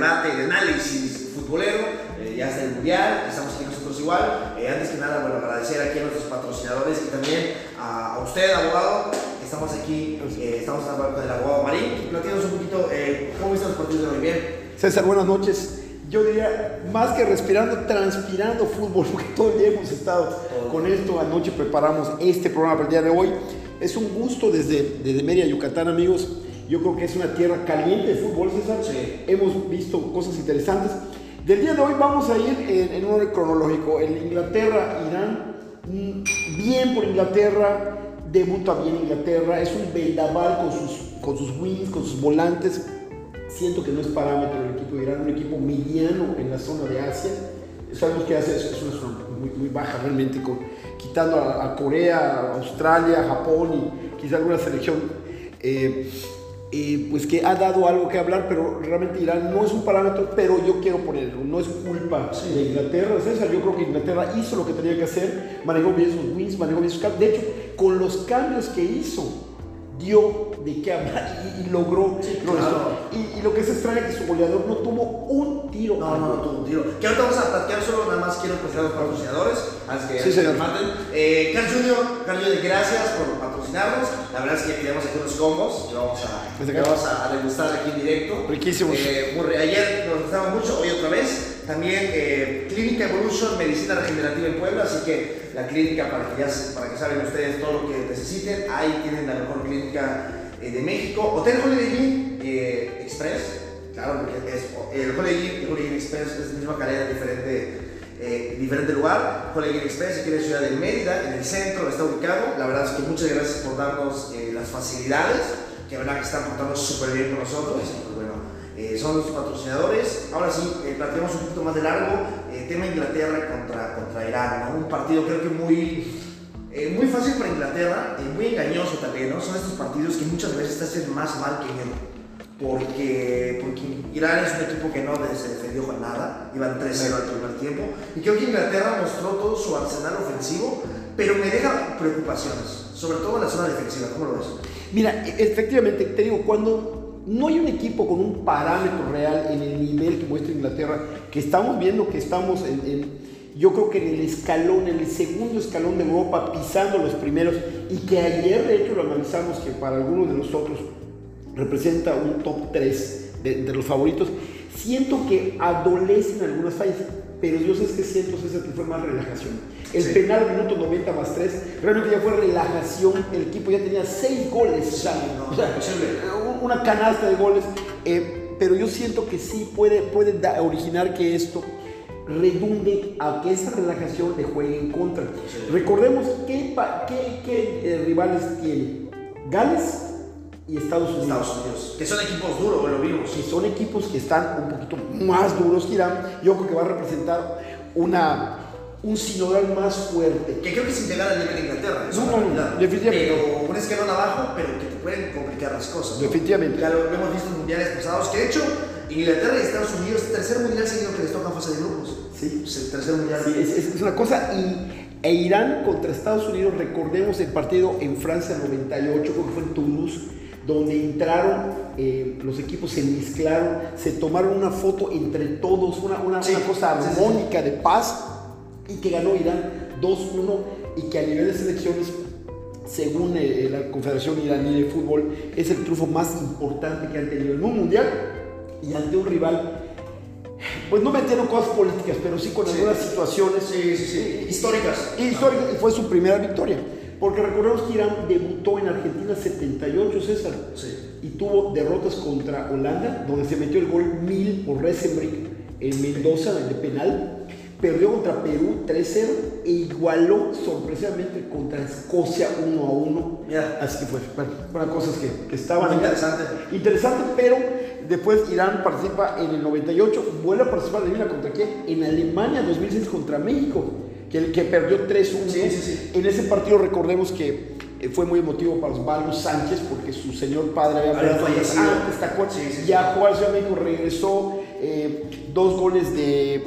debate, de análisis futbolero. Eh, ya está el mundial, estamos aquí nosotros igual. Eh, antes que nada, bueno, agradecer aquí a nuestros patrocinadores y también a, a usted, abogado. Estamos aquí, eh, estamos hablando con el abogado Marín. Platícanos un poquito, eh, ¿cómo viste los partidos de hoy? Bien. César, buenas noches. Yo diría, más que respirando, transpirando fútbol, porque todo el día hemos estado con esto. Anoche preparamos este programa para el día de hoy. Es un gusto desde, desde Mérida, Yucatán, amigos. Yo creo que es una tierra caliente de fútbol, César. Sí. Hemos visto cosas interesantes. Del día de hoy vamos a ir en, en un orden cronológico. El Inglaterra-Irán, mm, bien por Inglaterra, debuta bien Inglaterra. Es un vendaval con sus, con sus wings, con sus volantes. Siento que no es parámetro el equipo de Irán, un equipo mediano en la zona de Asia. Sabemos que Asia es, es una zona muy, muy baja realmente, con, quitando a, a Corea, a Australia, a Japón y quizá alguna selección eh, eh, pues que ha dado algo que hablar, pero realmente Irán no es un parámetro, pero yo quiero ponerlo, no es culpa de Inglaterra, César, yo creo que Inglaterra hizo lo que tenía que hacer, manejó bien sus wins, manejó bien sus cambios, de hecho, con los cambios que hizo, dio de qué hablar y, y logró, claro. y, y lo que es extraño es que su goleador no tuvo un tiro No, no, no, tuvo un tiro. Que ahorita vamos a platicar solo, nada más quiero presentar a los patrocinadores, antes que Sí, señor. maten. Eh, Carl Junior, Carl Junior, gracias por patrocinarnos. La verdad es que tenemos aquí unos combos que vamos a, Desde que acá. vamos a degustar aquí en directo. Riquísimos. Eh, ayer nos gustaba mucho, hoy otra vez. También eh, Clínica Evolution, Medicina Regenerativa en Puebla, así que la clínica para que ya para que saben ustedes todo lo que necesiten, ahí tienen la mejor clínica eh, de México. Hotel Holiday Inn eh, Express, claro, porque es el Holiday Inn, Express es la misma cadena, diferente, eh, diferente lugar. Holiday Inn Express aquí en la ciudad de Mérida, en el centro, está ubicado. La verdad es que muchas gracias por darnos las facilidades, que verdad que están portando súper bien con nosotros. Pues bueno, eh, son los patrocinadores. Ahora sí, eh, planteamos un poquito más de largo. eh, tema Inglaterra contra, contra Irán, ¿no? Un partido creo que muy, eh, muy fácil para Inglaterra, eh, muy engañoso también, ¿no? Son estos partidos que muchas veces te hacen más mal que bien. Porque, porque Irán es un equipo que no se defendió con nada, iban 3-0 al primer tiempo. Y creo que Inglaterra mostró todo su arsenal ofensivo, pero me deja preocupaciones, sobre todo en la zona defensiva. ¿Cómo lo ves? Mira, e- efectivamente, te digo, cuando no hay un equipo con un parámetro real en el nivel que muestra Inglaterra, que estamos viendo que estamos en, en- yo creo que en el escalón, en el segundo escalón de Europa, pisando los primeros, y que ayer de hecho lo analizamos que para algunos de nosotros representa un top 3 de, de los favoritos, siento que adolecen algunas fallas, pero yo sé que siento que fue más relajación. El Sí. penal al minuto 90 más 3, realmente ya fue relajación, el equipo ya tenía 6 goles, o sea, no, o sea, un- una canasta de goles, eh, pero yo siento que sí puede, puede da- originar que esto redunde a que esa relajación le juegue en contra. Sí. Recordemos qué- qué, eh, rivales tiene Gales y Estados Unidos. Estados Unidos, que son equipos duros, lo vimos. que son equipos que están un poquito más duros que Irán, yo creo que va a representar una, un sinodal más fuerte. Que creo que sin llegar al nivel de Inglaterra, es No, no, realidad. definitivamente. Pero un escalón abajo, pero que te pueden complicar las cosas. ¿no? Definitivamente. Ya lo hemos visto en mundiales pasados, que de hecho Inglaterra y Estados Unidos, tercer mundial seguido que les toca fase de grupos. Sí. Es el tercer mundial. Sí, es, es- es una cosa. Y, e Irán contra Estados Unidos, recordemos el partido en Francia 98, creo que fue en Toulouse, donde entraron, eh, los equipos se mezclaron, se tomaron una foto entre todos, una, una, Sí, una cosa sí, sí, sí. armónica de paz, y que ganó Irán 2-1, y que a nivel de selecciones, según eh, la Confederación Iraní de Fútbol, es el triunfo más importante que han tenido en un mundial y ante un rival pues no metieron cosas políticas, pero sí con Sí. algunas situaciones Sí, sí, sí. Históricas. y históricas, y fue su primera victoria. Porque recordemos que Irán debutó en Argentina 78, César, Sí. y tuvo derrotas contra Holanda, donde se metió el gol 1000 por Resenbrick en Mendoza de penal. Perdió contra Perú 3-0 e igualó sorpresivamente contra Escocia 1 a 1. Mira. Así que fue, bueno, fueron cosas que, que estaban allá. interesante. Interesante, pero después Irán participa en el 98, vuelve a participar, adivina contra quién, en Alemania 2006 contra México, que, que perdió 3-1. Sí, sí, sí. En ese partido recordemos que eh, fue muy emotivo para Osvaldo Sánchez porque su señor padre había fallecido. antes, ¿te acuerdas? Sí, sí, sí. Viajó a Ciudad de México, regresó, eh, dos goles de,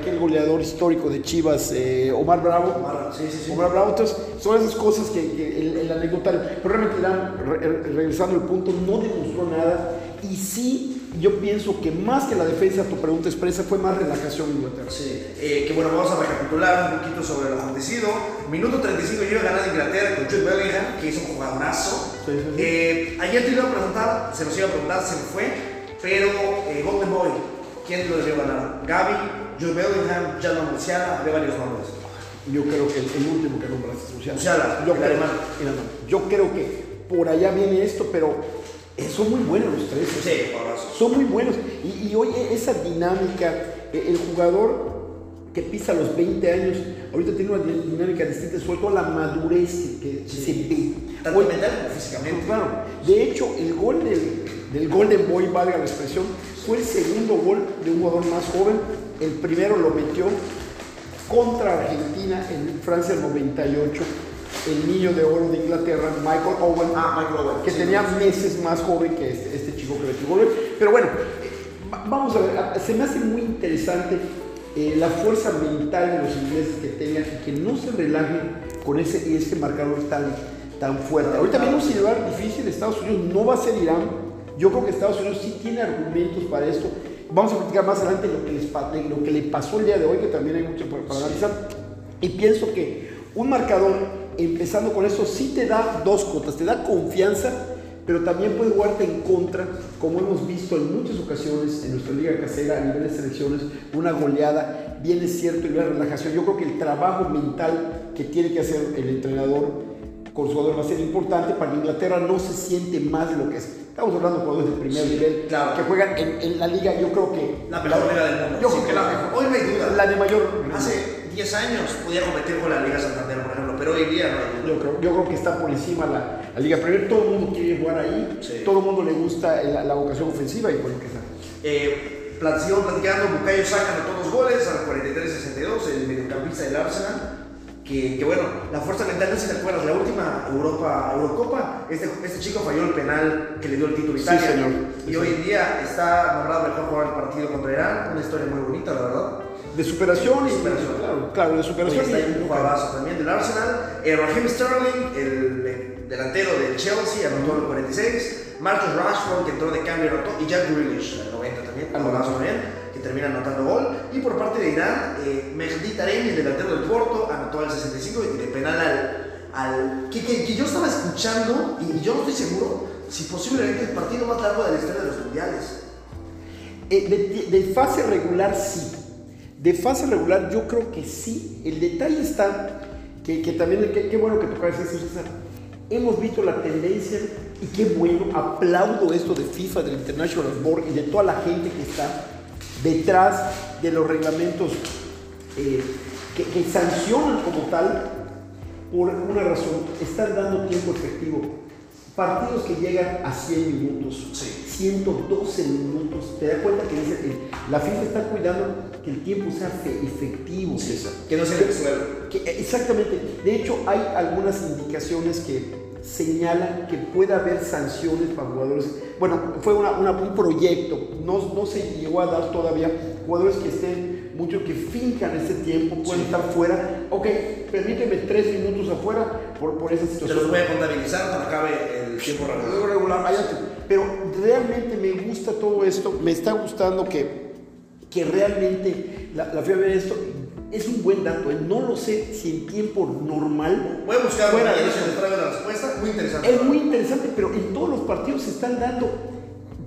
aquel goleador histórico de Chivas, eh, Omar Bravo. Omar, sí, sí, sí. Omar Bravo, entonces son esas cosas que, que el, el anecdotario, pero realmente re- regresando al punto, no demostró nada y sí yo pienso que más que la defensa, tu pregunta expresa, fue más relajación Inglaterra. Sí, eh, que bueno, vamos a recapitular un poquito sobre lo acontecido. Minuto 35 yo ganando Inglaterra con Jude Bellingham, que hizo un jugadorazo. Sí, sí, sí. Eh, ayer te iba a preguntar, se nos iba a preguntar, se me fue, pero eh, Golden Boy, ¿quién lo debió ganar? Gaby, Jude Bellingham, Jadon Musiala, había varios nombres. Yo creo que el, el último que nombraste, Musiala. Musiala, yo el creo. Yo creo que por allá viene esto, pero eh, son muy buenos los tres. ¿eh? Sí. Son muy buenos. Y, y oye, esa dinámica, eh, el jugador que pisa los 20 años, ahorita tiene una di- dinámica distinta, sobre todo la madurez que, Sí. se ve. Tanto mental como físicamente. Claro, de hecho, el gol del, del Golden Boy, valga la expresión, fue el segundo gol de un jugador más joven. El primero lo metió contra Argentina en Francia el 98. El niño de oro de Inglaterra, Michael Owen, Ah, Michael Owen. que sí. tenía meses más joven que este, este chico que metió gol. Pero bueno, va- vamos a ver, se me hace muy interesante eh, la fuerza mental de los ingleses que tengan y que no se relajen con ese, ese marcador tan, tan fuerte. Ahorita viene un lugar difícil, Estados Unidos no va a ser Irán. Yo creo que Estados Unidos sí tiene argumentos para esto. Vamos a platicar más adelante lo que, les, le pasó el día de hoy, que también hay mucho para, para analizar. Y pienso que un marcador, empezando con eso, sí te da dos cotas, te da confianza, pero también puede jugarte en contra, como hemos visto en muchas ocasiones en nuestra liga casera a nivel de selecciones, una goleada, bien es cierto, y una relajación. Yo creo que el trabajo mental que tiene que hacer el entrenador con su jugador va a ser importante para que Inglaterra no se siente más de lo que es. Estamos hablando de jugadores de primer Sí, nivel claro. que juegan en, en la liga, yo creo que... La mejor liga del mundo. Yo creo que la mejor. Hoy no hay duda. La de mayor... Hace 10 años podía competir con la Liga Santander, por ejemplo, pero hoy día no hay duda. Yo creo, yo creo que está por encima la, la Liga Premier. Todo el mundo quiere jugar ahí. Sí. Todo el mundo le gusta la, la vocación ofensiva y bueno, que sea. Eh, platicando, Bukayo Saka anotó dos goles al 43-62, el mediocampista del Arsenal. Que, que bueno, la fuerza mental, no sé si te acuerdas, la última Europa, Eurocopa, este, este chico falló el penal que le dio el título a Sí, Italia. señor. Y Sí, hoy en día está nombrado mejor jugador del partido contra Irán, una historia muy bonita, la verdad. De superación y. Superación. Claro, claro, de superación. está y- ahí un jugadorazo también del Arsenal. Eh, Raheem Sterling, el eh, delantero del Chelsea, anotó el 46. Marcus Rashford, que entró de cambio, anotó. Y Jack Grealish, el 90 también, jugadorazo también, que termina anotando gol. Y por parte de Irán, eh, Mehdi Taremi, el delantero del Porto, anotó al 65 y de penal al. al que, que- que yo estaba escuchando, y yo no estoy seguro, si posiblemente el partido más largo de la historia de los mundiales. Eh, de, de fase regular sí. De fase regular yo creo que sí. El detalle está que, que también, qué bueno que tocas eso, César. Hemos visto la tendencia y qué bueno, aplaudo esto de FIFA, del International Board y de toda la gente que está detrás de los reglamentos eh, que, que sancionan como tal por una razón. Están dando tiempo efectivo. Partidos que llegan a 100 minutos, Sí. 112 minutos. Te das cuenta que dice que la FIFA está cuidando que el tiempo sea fe- efectivo. Que no sea. Que- exactamente. De hecho, hay algunas indicaciones que señalan que puede haber sanciones para jugadores. Bueno, fue una- una- un proyecto, no, no se llegó a dar todavía. Jugadores que estén, muchos que fincan ese tiempo, pueden Sí. estar fuera. Ok, permíteme tres minutos afuera por, por esa Se situación. los voy a contabilizar cuando acabe el tiempo regular. Luego regular, váyate. Pero realmente me gusta todo esto, me está gustando que, que realmente la, la fui a ver esto. Es un buen dato, ¿eh? no lo sé si en tiempo normal. Voy a buscar Fuera de eso. traigo la respuesta. Muy interesante. Es muy interesante, pero en todos los partidos se están dando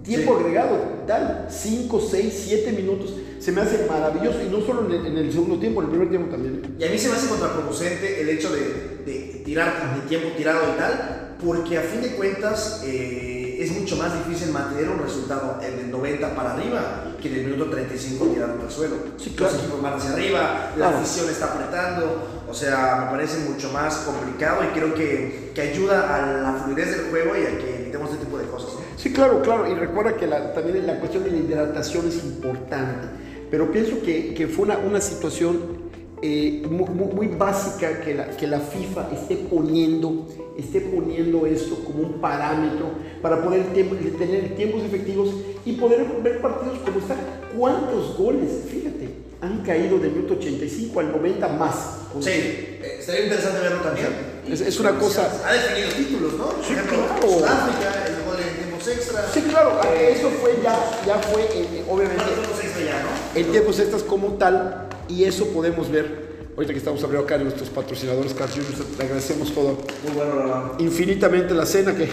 tiempo Sí. agregado, tal, 5, 6, 7 minutos. Se me hace maravilloso y no solo en el, en el segundo tiempo, en el primer tiempo también. Y a mí se me hace contraproducente el hecho de, de tirar de tiempo tirado y tal, porque a fin de cuentas eh, es mucho más difícil mantener un resultado en el 90 para arriba que en el minuto 35 tirando al suelo. Sí, claro. Los equipos van hacia arriba, la Claro. afición está apretando, o sea, me parece mucho más complicado y creo que, que ayuda a la fluidez del juego y a que evitemos este tipo de cosas. ¿no? Sí, claro, claro. Y recuerda que la- también la cuestión de la hidratación es importante. Pero pienso que, que fue una, una situación eh, mu- mu- muy, básica que la, que la FIFA esté poniendo, esté poniendo esto como un parámetro para poder tener tiempos efectivos y poder ver partidos como están. ¿Cuántos goles, fíjate, han caído del minuto 85 al 90 más? Sí, eh, estaría interesante verlo también. Es- es una cosa- Ha definido títulos, ¿no? Por Sí, ejemplo, claro. Sudáfrica, el gol en tiempo extra. Sí, claro, Eh, eso fue ya, ya fue, eh, obviamente, bueno, tiempos extra ya, ¿no? en tiempos extras como tal, y eso podemos ver, ahorita que estamos abriendo acá nuestros patrocinadores, Carl le agradecemos todo, Muy bueno, la verdad. infinitamente la cena que,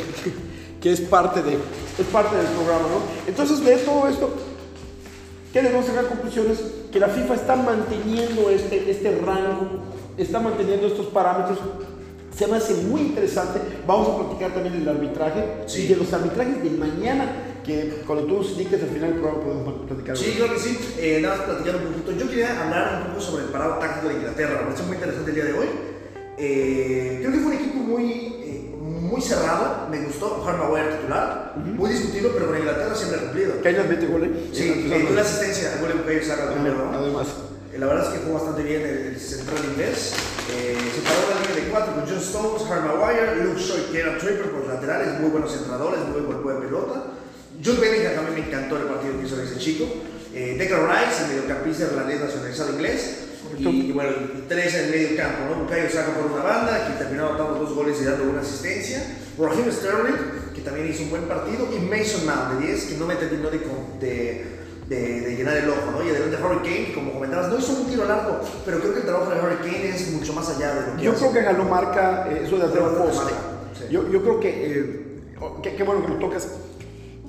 que es, parte de, es parte del programa, ¿no? Entonces, de todo esto, ¿qué debemos sacar conclusiones? Que la FIFA está manteniendo este, este rango, está manteniendo estos parámetros. Se me hace muy interesante. Vamos a platicar también del arbitraje Sí. y de los arbitrajes de mañana, que cuando tú indiques al final podemos platicar. Sí, claro que sí. Eh, nada más platicando un poquito. Yo quería hablar un poco sobre el parado táctico de Inglaterra. Me parece muy interesante el día de hoy. Eh, creo que fue un equipo muy, eh, muy cerrado. Me gustó. Harry Maguire titular. Muy discutido, pero con Inglaterra siempre ha cumplido. Kailas mete gol, ¿eh? Sí, Eh, le dio una asistencia al gol en Saka primero, ¿no? Además. Eh, La verdad es que jugó bastante bien el, el central inglés. Eh, se paró la línea de cuatro con John Stones, Harry Maguire, Luke Shaw y Kieran Tripper por los laterales, muy buenos centradores, muy buen juego de pelota. John Bellingham también me encantó el partido que hizo ese chico. Eh, Declan Rice, el mediocampista irlandés nacionalizado inglés. Y, y bueno, tres en el medio campo, ¿no? Bukayo Saka por una banda, que terminó anotando dos goles y dando una asistencia. Raheem Sterling, que también hizo un buen partido. Y Mason Mount, de 10, que no me terminó de, de, de- de llenar el ojo, ¿no? Y adelante Harry Kane, que como comentabas, no hizo un tiro largo, pero creo que el trabajo de Harry Kane es mucho más allá de lo que Yo hace. creo que ganó marca, eh, eso de hacer Ganó poste. sí. Yo, yo creo que, eh, oh, qué bueno que lo tocas.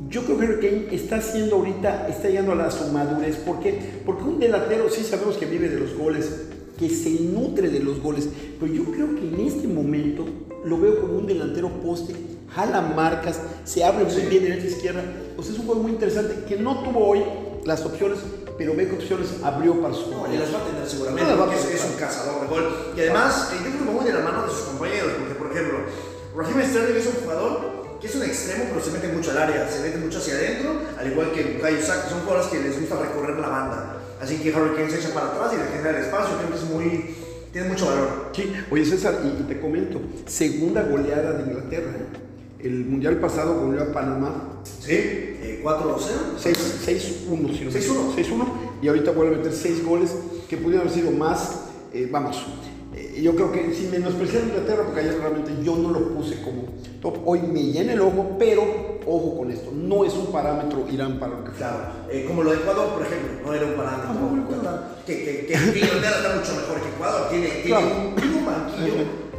Yo creo que Harry Kane está haciendo ahorita, está llegando a la su madurez. ¿Por qué? Porque un delantero, sí sabemos que vive de los goles, que se nutre de los goles, pero yo creo que en este momento lo veo como un delantero poste, jala marcas, se abre muy bien derecha izquierda. O sea, es un juego muy interesante que no tuvo hoy las opciones, pero ve que opciones abrió para su No, y las va a tener seguramente, No, porque es, es un cazador de gol. Y además, eh, yo creo que va muy de la mano de sus compañeros, porque por ejemplo, Raheem Sterling es un jugador que es un extremo, pero se mete mucho al área, se mete mucho hacia adentro, al igual que Bukayo Saka, son jugadores que les gusta recorrer la banda. Así que Harry Kane se echa para atrás y le genera el espacio, creo que es muy, tiene mucho valor. Sí, oye César, y, te comento, segunda goleada de Inglaterra. ¿eh? El mundial pasado goleó a Panamá Sí, eh, 4-0. 6 6-1, si no me 6-1. equivoco. 6-1, y ahorita vuelve a meter 6 goles que pudieron haber sido más. eh, vamos, yo creo que sin menospreciar a Inglaterra, porque ayer realmente yo no lo puse como top, hoy me llena el ojo, pero ojo con esto, no es un parámetro Irán para lo que. Claro, eh, como lo de Ecuador, por ejemplo, no era un parámetro. Ah, bueno, claro. Que, que, Inglaterra está mucho mejor que Ecuador. Tiene, tiene Claro. un, banquillo.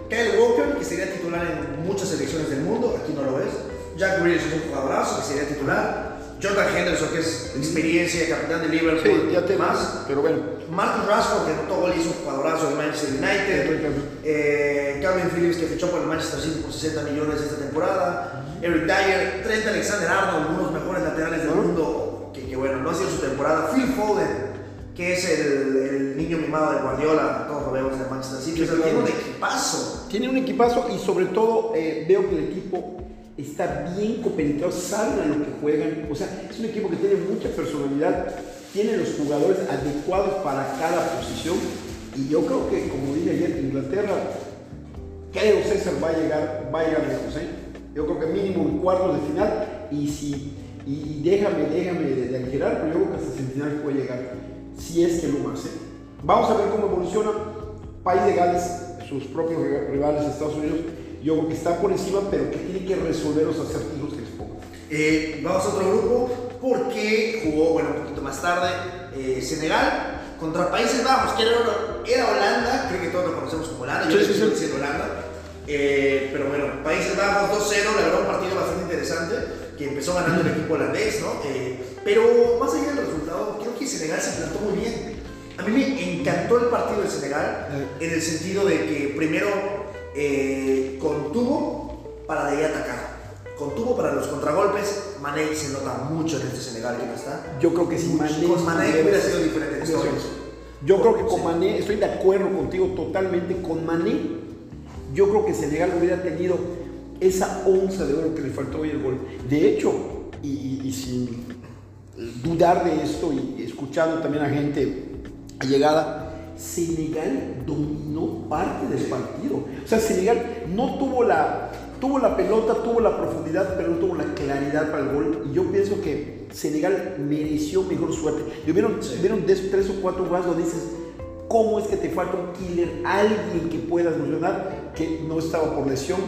Kyle Walker, que sería titular en muchas selecciones del mundo, aquí no lo ves. Jack Grealish es un jugadorazo, que sería titular. Jordan Henderson, que es experiencia, capitán de Liverpool. Sí, ya te más. pero bueno. Marcus Rashford, que anotó gol y hizo un jugadorazo de Manchester United. Eh, Calvin Phillips, que fichó por el Manchester City por 60 millones esta temporada. Eric Dyer, Trent Alexander-Arnold, uno de los mejores laterales del mundo, que, que bueno, no ha sido su temporada. Phil Foden, que es el, el niño mimado de Guardiola, todos lo vemos en el Manchester City. Sí, o sea, claro. tiene un equipazo. Tiene un equipazo y sobre todo eh, veo que el equipo está bien compenetrado, saben a lo que juegan. O sea, es un equipo que tiene mucha personalidad, tiene los jugadores adecuados para cada posición. Y yo creo que, como dije ayer, Inglaterra, creo César va a llegar, va a llegar lejos. ¿eh? Yo creo que mínimo en cuartos de final. Y si, y, déjame, déjame de, de pero yo creo que hasta semifinales puede llegar. Si es que lo. ¿eh? Vamos a ver cómo evoluciona. País de Gales, sus propios ri- rivales, Estados Unidos, yo creo que está por encima, pero que tiene que resolver los acertijos que les pongo. Eh, vamos a otro grupo porque jugó, bueno, un poquito más tarde, eh, Senegal contra Países Bajos, que era, era Holanda, creo que todos lo conocemos como Holanda, yo Sí, sí, sí. diciendo Holanda. Eh, pero bueno, Países Bajos 2-0, la verdad un partido bastante interesante, que empezó ganando el equipo holandés, ¿no? Pero más allá del resultado, creo que Senegal se plantó muy bien. A mí me encantó el partido de Senegal en el sentido de que primero eh, contuvo para de ahí atacar. Contuvo para los contragolpes. Mané se nota mucho en este Senegal que no está. Yo creo que si Mucho. Mané Con Mané hubiera sido diferente la historia. Yo creo que con Sí. Mané, estoy de acuerdo contigo totalmente, con Mané, yo creo que Senegal hubiera tenido esa onza de oro que le faltó hoy el gol. De hecho, y, y- sin dudar de esto y escuchando también a gente allegada, Senegal dominó parte del partido. O sea, Senegal no tuvo la, tuvo la pelota, tuvo la profundidad, pero no tuvo la claridad para el gol. Y yo pienso que Senegal mereció mejor suerte. Y hubieron, Sí. hubieron tres o cuatro jugadas donde dices, ¿cómo es que te falta un killer? Alguien que puedas mencionar que no estaba por lesión.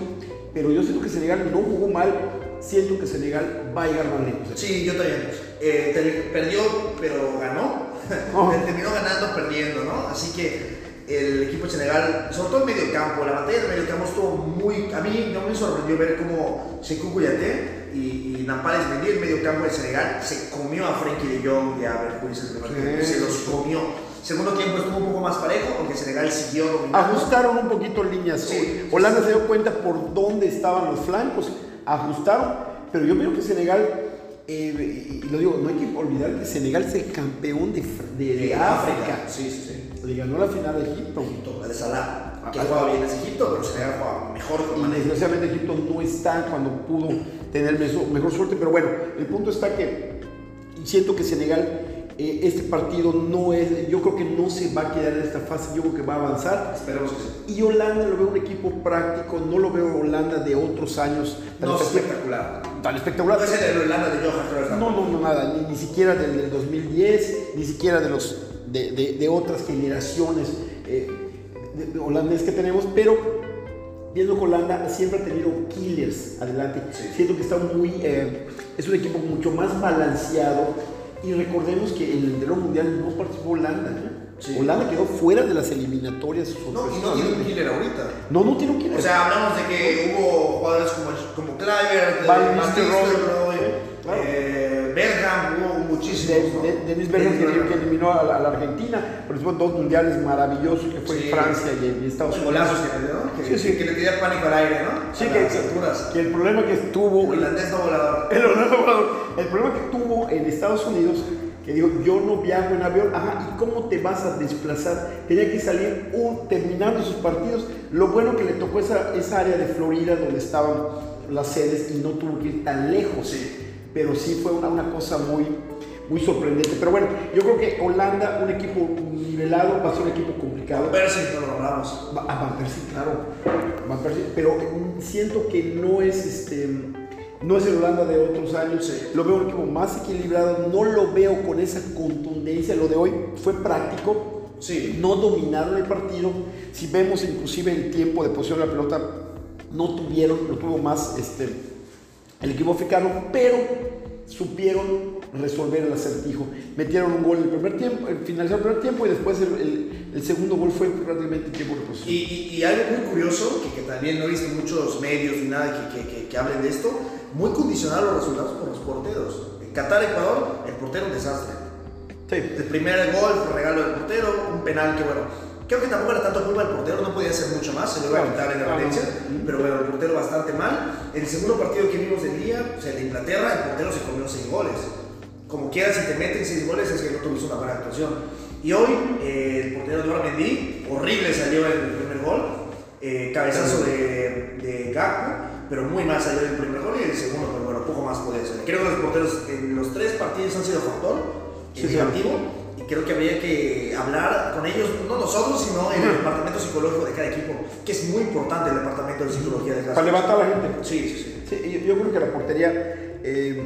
Pero yo siento que Senegal no jugó mal. siento que Senegal va a llegar más lejos. Sí, yo también. Eh, perdió, pero ganó. Oh. Terminó ganando, perdiendo, ¿no? Así que el equipo de Senegal, sobre todo en medio campo, la batalla del medio campo estuvo muy. A mí no me sorprendió ver cómo Sekou Kouyaté y, y Nampales Mendy, el medio campo de Senegal, se comió a Frenkie de Jong y a Berghuis el Se los comió. Segundo tiempo estuvo un poco más parejo, porque Senegal siguió dominando. Ajustaron un poquito líneas. Sí, Holanda se dio cuenta por dónde estaban los flancos, ajustaron, pero yo creo que Senegal eh, y lo digo, no hay que olvidar que Senegal es el campeón de, de, África. Sí, sí, sí. Le ganó la final a Egipto. Egipto, la de Salah. Que ha jugado bien es Egipto, pero Senegal juega mejor. Y desgraciadamente Egipto no está cuando pudo tener mejor suerte. Pero bueno, el punto está que siento que Senegal eh, este partido no es, yo creo que no se va a quedar en esta fase, yo creo que va a avanzar. Esperemos que sí. Y Holanda lo veo un equipo práctico, no lo veo Holanda de otros años. no, espectacular. Tan espectacular. No es el Holanda de Johan No, no, no, nada, ni, siquiera del, 2010, ni siquiera de, los, de, de, otras generaciones eh, de, holandés que tenemos, pero viendo que Holanda siempre ha tenido killers adelante. Siento que está muy, eh, es un equipo mucho más balanceado y recordemos que en el entero mundial no participó Holanda. ¿eh? Holanda quedó fuera de las eliminatorias. No, y no tiene un killer ahorita. No, no tiene un killer. O sea, hablamos de que hubo jugadores como, como Cliver, Van Nistelrooy, eh, Bergam, hubo muchísimos. De, Dennis Bergam que, eliminó a la, Argentina, pero tuvo dos mundiales maravillosos que fue en Francia y, Estados Unidos. Golazos que le dio, que, sí, sí. que le tenía pánico al aire, ¿no? Sí, que, que, el problema que tuvo. El holandés no volador. El holandés no volador. El problema que tuvo en Estados Unidos que dijo, yo no viajo en avión, ajá, ¿y cómo te vas a desplazar? Tenía que salir un, terminando sus partidos. Lo bueno que le tocó esa, esa área de Florida donde estaban las sedes y no tuvo que ir tan lejos. Sí. Pero sí fue una, una cosa muy, muy sorprendente. Pero bueno, yo creo que Holanda, un equipo nivelado, va a ser un equipo complicado. Van Persie, no lo hablamos. A Van Persie, claro. Van Persie, pero siento que no es este no es el Holanda de otros años. Lo veo un equipo más equilibrado. No lo veo con esa contundencia. Lo de hoy fue práctico. Sí. No dominaron el partido. Si vemos inclusive el tiempo de posición de la pelota, no tuvieron, lo tuvo más este, el equipo africano, pero supieron resolver el acertijo. Metieron un gol en el primer tiempo, finalizaron el primer tiempo y después el, el, segundo gol fue prácticamente tiempo de posición. Y, y, algo muy curioso, que, que, también no he visto muchos medios ni nada que, que, que hablen de esto, muy condicionado los resultados por los porteros. En Qatar, Ecuador, el portero un desastre. Sí. El primer gol fue regalo del portero, un penal que bueno, creo que tampoco era tanto culpa del portero, no podía hacer mucho más, se lo iba a quitar en la Valencia, pero bueno, el portero bastante mal. El segundo partido que vimos del día, o sea, de Inglaterra, el portero se comió seis goles. Como quieras, si te meten seis goles es que no tuviste una buena actuación. Y hoy, eh, el portero de Mendy, horrible salió en el primer gol, eh, cabezazo de, de pero muy mal salió el primer gol y el segundo, pero bueno, poco más podía ser. Creo que los porteros en los tres partidos han sido factor sí, negativo y creo que habría que hablar con ellos, no nosotros, sino en el departamento psicológico de cada equipo, que es muy importante el departamento de psicología de cada Para levantar a la gente. Sí, sí, sí. yo, creo que la portería, eh,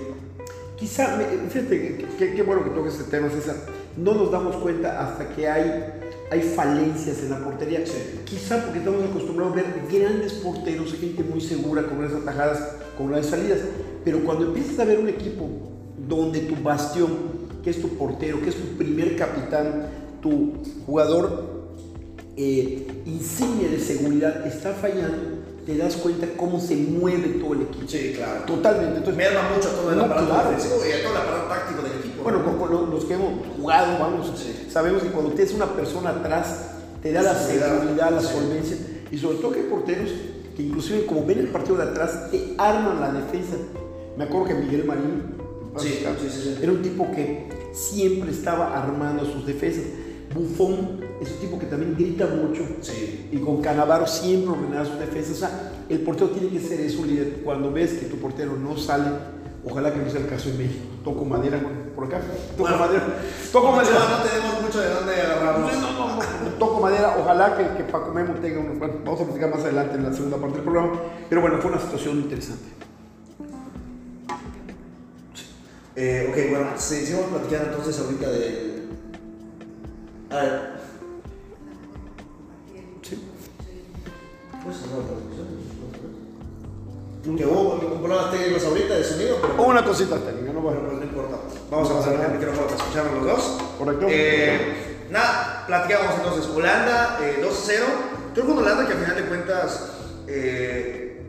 quizá, fíjate, qué bueno que toques este tema, César, no nos damos cuenta hasta que hay hay falencias en la portería. Quizá porque estamos acostumbrados a ver grandes porteros, gente muy segura con las atajadas, con las salidas. Pero cuando empiezas a ver un equipo donde tu bastión, que es tu portero, que es tu primer capitán, tu jugador eh, insignia de seguridad está fallando, te das cuenta cómo se mueve todo el equipo. Sí, claro. Totalmente. Entonces, Merma mucho todo el aparato claro. y a todo el aparato táctico del equipo. Bueno, con, los que hemos jugado, vamos, sabemos que cuando tienes una persona atrás, te da la seguridad, la solvencia. Y sobre todo que hay porteros que inclusive como ven el partido de atrás, te arman la defensa. Me acuerdo que Miguel Marín era un tipo que siempre estaba armando sus defensas. Bufón es un tipo que también grita mucho. Y con Canavaro siempre ordenaba sus defensas. O sea, el portero tiene que ser eso, líder. Cuando ves que tu portero no sale, ojalá que no sea el caso en México. Toco madera por acá. Toco madera. Toco madera. No, tenemos mucho de dónde agarrarnos. No, no, no, Toco madera. Ojalá que, que Paco Memo tenga un. Bueno, vamos a platicar más adelante en la segunda parte del programa. Pero bueno, fue una situación interesante. Eh, ok, bueno, seguimos platicando entonces ahorita de a ver. Pues no, no, Que hubo problemas técnicos ahorita Una cosita técnica, no pues no importa. Vamos a pasar el micrófono para escucharnos los dos. Correcto. Eh, nada, platicamos entonces. Holanda eh, 2-0. Creo que Holanda que al final de cuentas eh,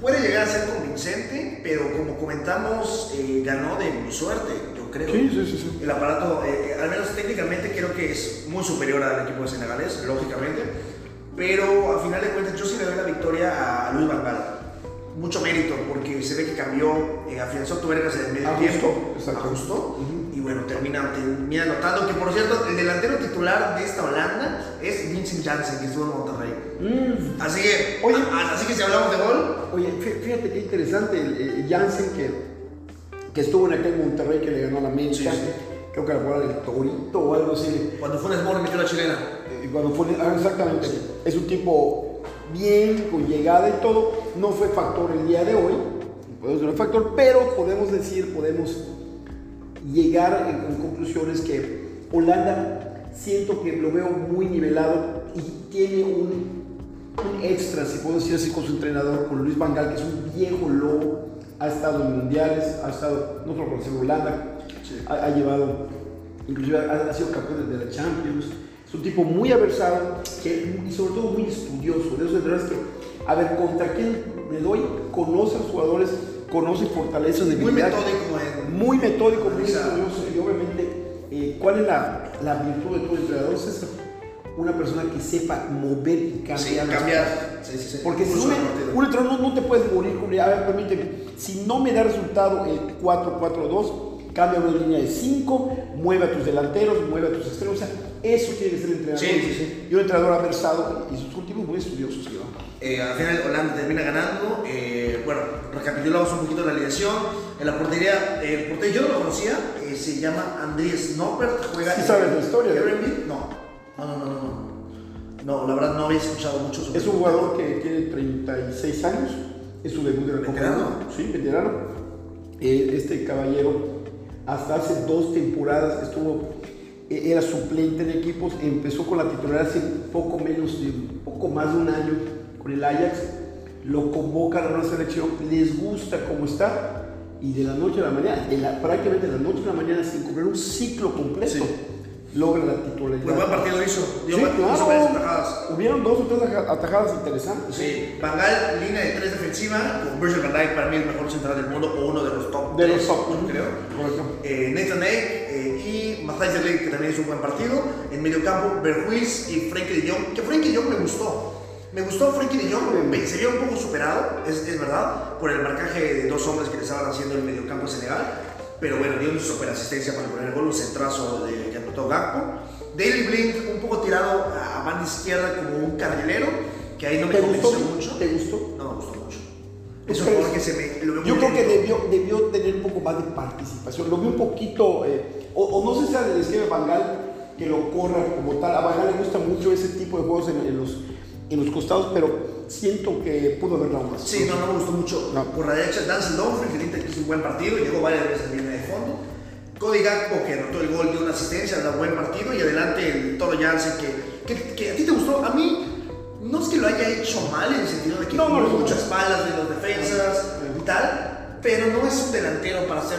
puede llegar a ser convincente, pero como comentamos, eh, ganó de suerte, yo creo. Sí, sí, sí, sí. El aparato, al menos técnicamente, creo que es muy superior al equipo de Senegales, lógicamente. Pero al final de cuentas, yo sí le doy la victoria a Luis Gaal. Mucho mérito, porque se ve que cambió, eh, afianzó tuercas en el medio tiempo, ajustó, Ujú. y bueno, termina, termina anotando. Que por cierto, el delantero titular de esta Holanda es Vincent Janssen, que estuvo en Monterrey. Mm. Así que, Oye. a- así que si hablamos de gol, Oye, fí- fíjate qué interesante, el, el Jansen que, que estuvo en aquel Monterrey que le ganó a la América, Sí, sí. creo que era el Torito o algo así. cuando fue un Mori metió la chilena. Eh, ah, exactamente, es un tipo bien, con llegada y todo, no fue factor el día de hoy, puede ser factor, pero podemos decir, podemos llegar en, con conclusiones que Holanda siento que lo veo muy nivelado y tiene un, un extra, si puedo decir así, con su entrenador, con Luis Van Gaal, que es un viejo lobo, ha estado en mundiales, ha estado, no solo por Holanda, Sí. ha, ha llevado, inclusive ha, ha sido campeón de la Champions, un tipo muy aversado que- y sobre todo muy estudioso, de entrenadores que, a ver, contra quién me doy, conoce a los jugadores, conoce fortalezas, Muy debilidades, metódico en. muy metódico, muy estudioso y obviamente, eh, ¿cuál es la, la virtud de todo entrenador? César? Una persona que sepa mover y cambiar. Sí, cambiar. Sí, sí, sí. porque si Curso un, de entrenador no, no te puedes morir con, a ver, permíteme, si no me da resultado el 4-4-2, cambia una línea de 5, mueve a tus delanteros, mueve a tus extremos, o sea, eso tiene que ser el entrenador. Sí, sí, sí. Y un entrenador aversado y sus últimos muy estudiosos que van. Eh, al final Holanda termina ganando. Eh, bueno, recapitulamos un poquito la alineación. En la portería, el portero yo no lo conocía, eh, se llama Andrés Noppert, juega Sí sabes la historia, ¿no? No, no, no, no, no, no. La verdad no había escuchado mucho sobre Es un jugador que tiene 36 años, es su debut de la ¿Veterano? Sí, veterano. Este caballero, hasta hace dos temporadas estuvo, eh, era suplente en equipos, empezó con la titularidad hace poco menos de, poco más de un año con el Ajax, lo convocan a una selección, les gusta cómo está, y de la noche a la mañana, la, prácticamente de la noche a la mañana, sin cumplir un ciclo completo. Logra la titularidad. Pues buen partido hizo. Dio Sí, hizo claro. atajadas. Hubieron dos o tres aja- atajadas interesantes. Sí, Van Gaal, línea de tres defensiva, con Virgil van Dijk para mí el mejor central del mundo o uno de los top De los tres, top, creo. Correcto. Eh, Nathan Egg eh, y Matthijs de Ligt, que también es un buen partido. En medio campo, Berhuis y Frenkie de Jong, que Frenkie de Jong me gustó. Me gustó Frenkie de Jong, me- se vio un poco superado, es, es verdad, por el marcaje de dos hombres que le estaban haciendo en el medio campo de Senegal. Pero bueno, dio una super asistencia para poner el gol, un centrazo de Gakpo. Daily Blink, un poco tirado a banda izquierda como un carrilero, que ahí no me ¿Te gustó? convenció mucho. ¿Te gustó? No me gustó mucho. ¿Tú Es un crees? jugador que se me. Lo Yo creo que debió, debió tener un poco más de participación. Lo vi un poquito, eh, o, o no sé si sea del esquema de Bangal que lo corra como tal. A Bangal le gusta mucho ese tipo de juegos en, en los, en los costados, pero siento que pudo haber dado más. Sí, no, no me gustó mucho. No. Por la derecha, Danzel Dumfries, que hizo un buen partido, llegó varias veces en línea de fondo. Cody Gakpo, que anotó el gol, dio una asistencia, da buen partido. Y adelante el Toro Jansen, que, que, que a ti te gustó. A mí, no es que lo haya hecho mal en el sentido de que No, no, no. muchas espaldas de los defensas y tal, pero no es un delantero para ser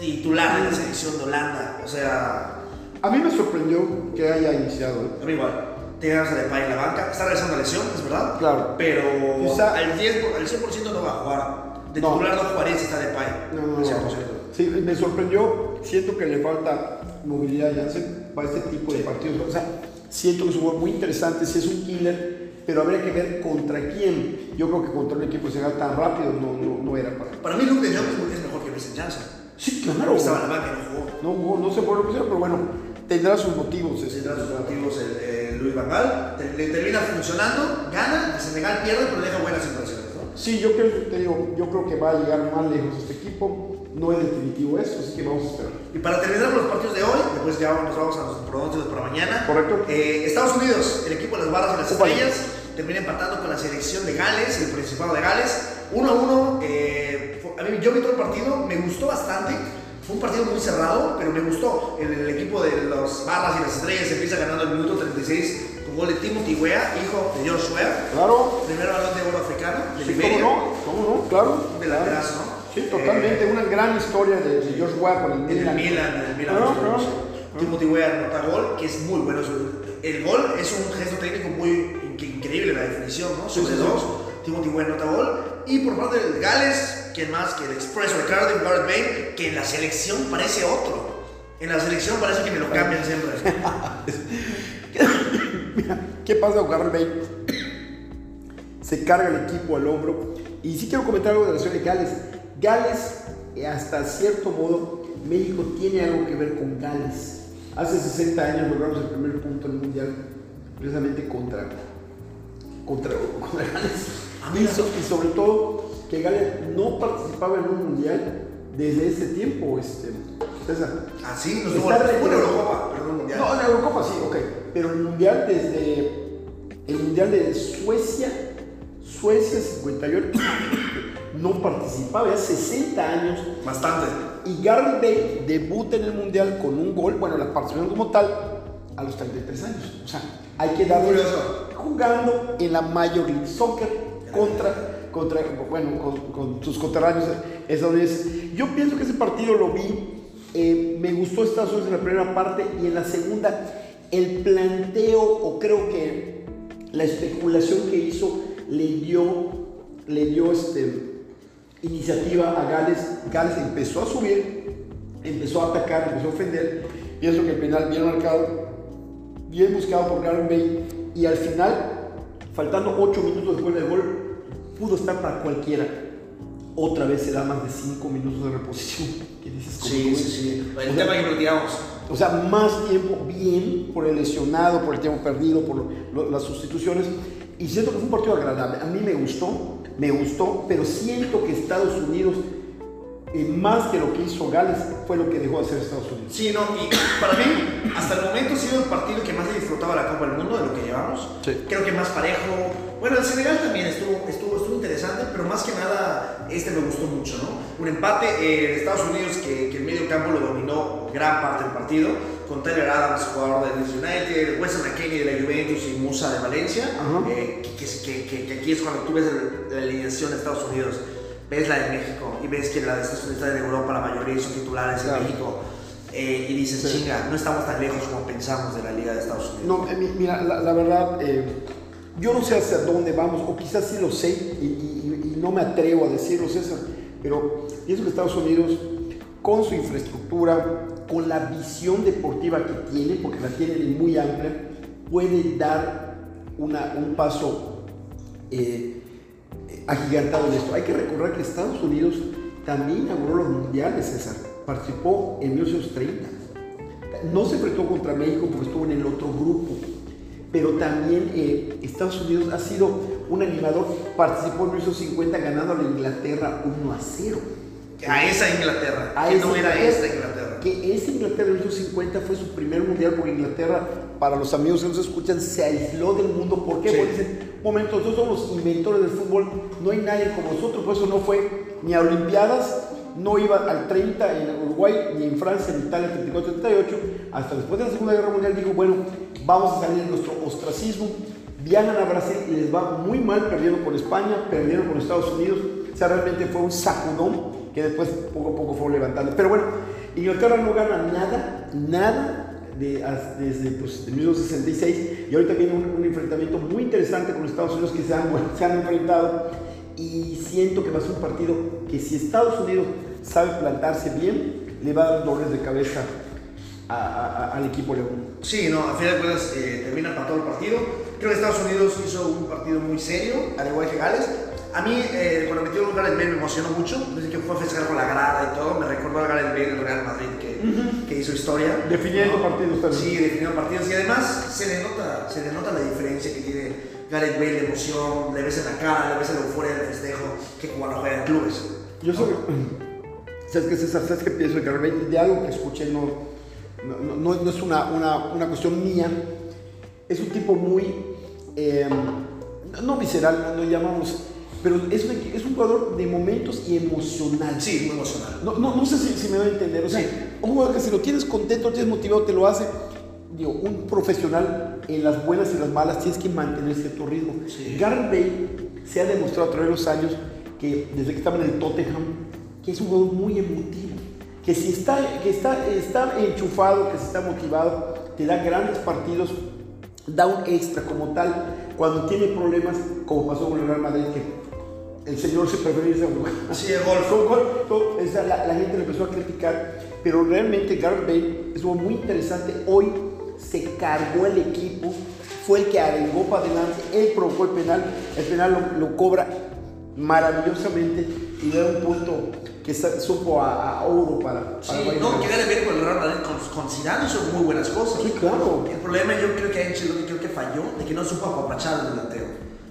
titular en la selección de Holanda. O sea, A mí me sorprendió que haya iniciado. ¿eh? a mí igual. Tiene a Depay en la banca, está regresando a lesión, es verdad. Claro. Pero Quizá- al, 10, por- al 100% no va a jugar. De No. titular no jugaría si está Depay. No, no, al no. 100%. Sí, me sorprendió. Siento que le falta movilidad a Janssen para este tipo de partidos. O sea, siento que es un jugador muy interesante, sí es un killer, pero habría que ver contra quién. Yo creo que contra un equipo Senegal tan rápido no, no, no era para. Para mí de Jong es mejor que Vincent Janssen. Sí, claro. Estaba en la banca no jugó. No, jugó, no por qué lo pero bueno, tendrá sus motivos. este. Tendrá sus motivos el, el Luis Van Gaal. Te- Le termina funcionando, gana, el Senegal pierde, pero deja buenas impresiones. ¿no? Sí, yo creo, te digo, yo creo que va a llegar más lejos este equipo. No es definitivo esto, así que vamos a esperar. Y para terminar con los partidos de hoy, después ya nos vamos a los pronósticos para mañana. Correcto. Eh, Estados Unidos, el equipo de las barras y las Opa. estrellas, termina empatando con la selección de Gales, el Principado de Gales. 1 a 1. eh, a mí, yo vi todo el partido, me gustó bastante. Fue un partido muy cerrado, pero me gustó. El, el equipo de las barras y las estrellas empieza ganando el minuto 36 con gol de Timothy Weah, hijo de Josh Weah. Claro. Primer balón de oro africano de Sí. ¿Cómo no? ¿Cómo no? Claro. Un delanterazo, ¿no? Sí, Sí, totalmente, una gran historia de, de George Weah con el En el Milan. Milan, el Milan. Ah, conoce. ah. Timothy Weah anota gol, que es muy bueno. El gol es un gesto técnico muy in- increíble, la definición, ¿no? Sí, Sobre sí, sí. dos. Timothy Weah anota gol. Y por parte del Gales, ¿quién más que el Express o el Cardiff, Gareth Bale, que en la selección parece otro. En la selección parece que me lo cambian siempre. ¿Qué pasa con Gareth Bale? Se carga el equipo al hombro. Y sí quiero comentar algo de la selección de Gales. Gales, eh, hasta cierto modo, México tiene algo que ver con Gales. Hace 60 años logramos el primer punto en el Mundial, precisamente contra, contra, contra Gales. Ah, y, mira. so- y sobre todo, que Gales no participaba en un Mundial desde ese tiempo, este, César. Está tuvo una retirado. Eurocopa, perdón, mundial. No, en Eurocopa sí, ok. Pero el Mundial desde el Mundial de Suecia, Suecia 58, no participaba, ya 60 años. Bastante. Y Gareth Bale debuta en el Mundial con un gol, bueno, la participación como tal, a los 33 años. O sea, hay que darle Curioso. jugando en la Major League Soccer contra, contra bueno, con, con sus conterráneos estadounidenses. Yo pienso que ese partido lo vi, eh, me gustó Estados Unidos en la primera parte y en la segunda el planteo o creo que la especulación que hizo le dio, le dio este, iniciativa a Gales. Gales empezó a subir, empezó a atacar, empezó a ofender. Pienso que el penal bien marcado, bien buscado por Gareth Bale y al final, faltando 8 minutos después del gol, pudo estar para cualquiera. Otra vez se da más de 5 minutos de reposición. ¿Qué dices? ¿Cómo Sí, lo sí, sí. O El sea, tema que planteamos. o sea, más tiempo bien por el lesionado, por el tiempo perdido, por lo- lo- las sustituciones. Y siento que fue un partido agradable. A mí me gustó, me gustó, pero siento que Estados Unidos, eh, más que lo que hizo Gales, fue lo que dejó de hacer Estados Unidos. Sí, no, y para mí, hasta el momento ha sido el partido que más he disfrutado la Copa del Mundo, de lo que llevamos. Sí. Creo que más parejo. Bueno, el Senegal también estuvo, estuvo, estuvo interesante, pero más que nada, este me gustó mucho, ¿no? Un empate eh, de Estados Unidos que, que el medio campo lo dominó gran parte del partido, con Tyler Adams, jugador Leeds United, Weston McKennie de la Juventus y Musa de Valencia, eh, que, que- que- aquí es cuando tú ves el- la alineación de Estados Unidos, ves la de México y ves que la de Estados Unidos está en Europa, la mayoría son titulares Claro. en México. Eh, y dices, Sí. chinga, no estamos tan lejos como pensamos de la Liga de Estados Unidos. No, eh, mi- mira, la, la verdad, eh, yo no sé hacia dónde vamos, o quizás sí lo sé y, y- y no me atrevo a decirlo, César, pero pienso que Estados Unidos, con su infraestructura, con la visión deportiva que tiene, porque la tiene muy amplia, puede dar un paso eh, agigantado en esto. Hay que recordar que Estados Unidos también inauguró los mundiales, César. Participó en 1930. No se enfrentó contra México porque estuvo en el otro grupo. Pero también eh, Estados Unidos ha sido un animador. Participó en 1950 ganando a la Inglaterra 1 a 0. A esa Inglaterra, A que esa no era Inglaterra. esta Inglaterra. Que esa Inglaterra en 1950 fue su primer mundial porque Inglaterra, para los amigos que nos escuchan, se aisló del mundo. ¿Por qué? Sí. Porque dicen, momento, nosotros somos los inventores del fútbol, no hay nadie como nosotros, por eso no fue ni a Olimpiadas, no iba al 30 en Uruguay, ni en Francia, ni Italia, 34, 38. Hasta después de la Segunda Guerra Mundial dijo, bueno, vamos a salir de nuestro ostracismo. Viajan a Brasil y les va muy mal, perdieron con España, perdieron con Estados Unidos. O sea, realmente fue un sacudón que después poco a poco fue levantando. Pero bueno, Inglaterra no gana nada, nada de- desde pues, el 1966 y ahorita viene un, un enfrentamiento muy interesante con Estados Unidos que se han, se han enfrentado y siento que va a ser un partido que si Estados Unidos sabe plantarse bien, le va a dar dolores de cabeza a- a- a- al equipo León. Sí, no, a final de cuentas eh, termina para todo el partido. Creo que Estados Unidos hizo un partido muy serio, al igual que Gales. A mí, eh, cuando metió el Gareth Bale me emocionó mucho. Desde que fue a festejar con la grada y todo, me recordó al Gareth Bale del Real Madrid que, que hizo historia. Definiendo partidos también. Sí, definiendo partidos. Y además se le, nota, se le nota la diferencia que tiene Gareth Bale de emoción, le ves en la cara, le ves en la euforia del festejo, que cuando juega en clubes. Yo soy. ¿Sabes qué, César? ¿Sabes qué pienso de Gareth Bale? De algo que escuché, no, no, no- no es una, una, una cuestión mía. Es un tipo muy. eh, no visceral, no llamamos. Pero es un, es un jugador de momentos y emocional. Sí, muy emocional. No, no, no sé si, si me doy a entender. O sea, Sí. un jugador que si lo tienes contento, lo tienes motivado, te lo hace. Digo, un profesional en las buenas y las malas tienes que mantener cierto ritmo. Sí. Bale se ha demostrado a través de los años que desde que estaba en el Tottenham, que es un jugador muy emotivo, que si está, que está, está enchufado, que si está motivado, te da grandes partidos, da un extra como tal. Cuando tiene problemas, como pasó con el Real Madrid, que el señor se prefirió irse a jugar. Sí, el gol. Con esa, la, la gente le empezó a criticar, pero realmente Gareth Bale estuvo muy interesante. Hoy se cargó el equipo, fue el que arengó para adelante, él provocó el penal, el penal lo, lo cobra maravillosamente y le da un punto que está- supo a, a oro para, para Sí, Bayern no, que bien con el Real Madrid, con, con Zidane hizo muy buenas cosas. Sí, claro. El problema yo creo que Ancelotti creo que falló de que no supo apapachar al delantero.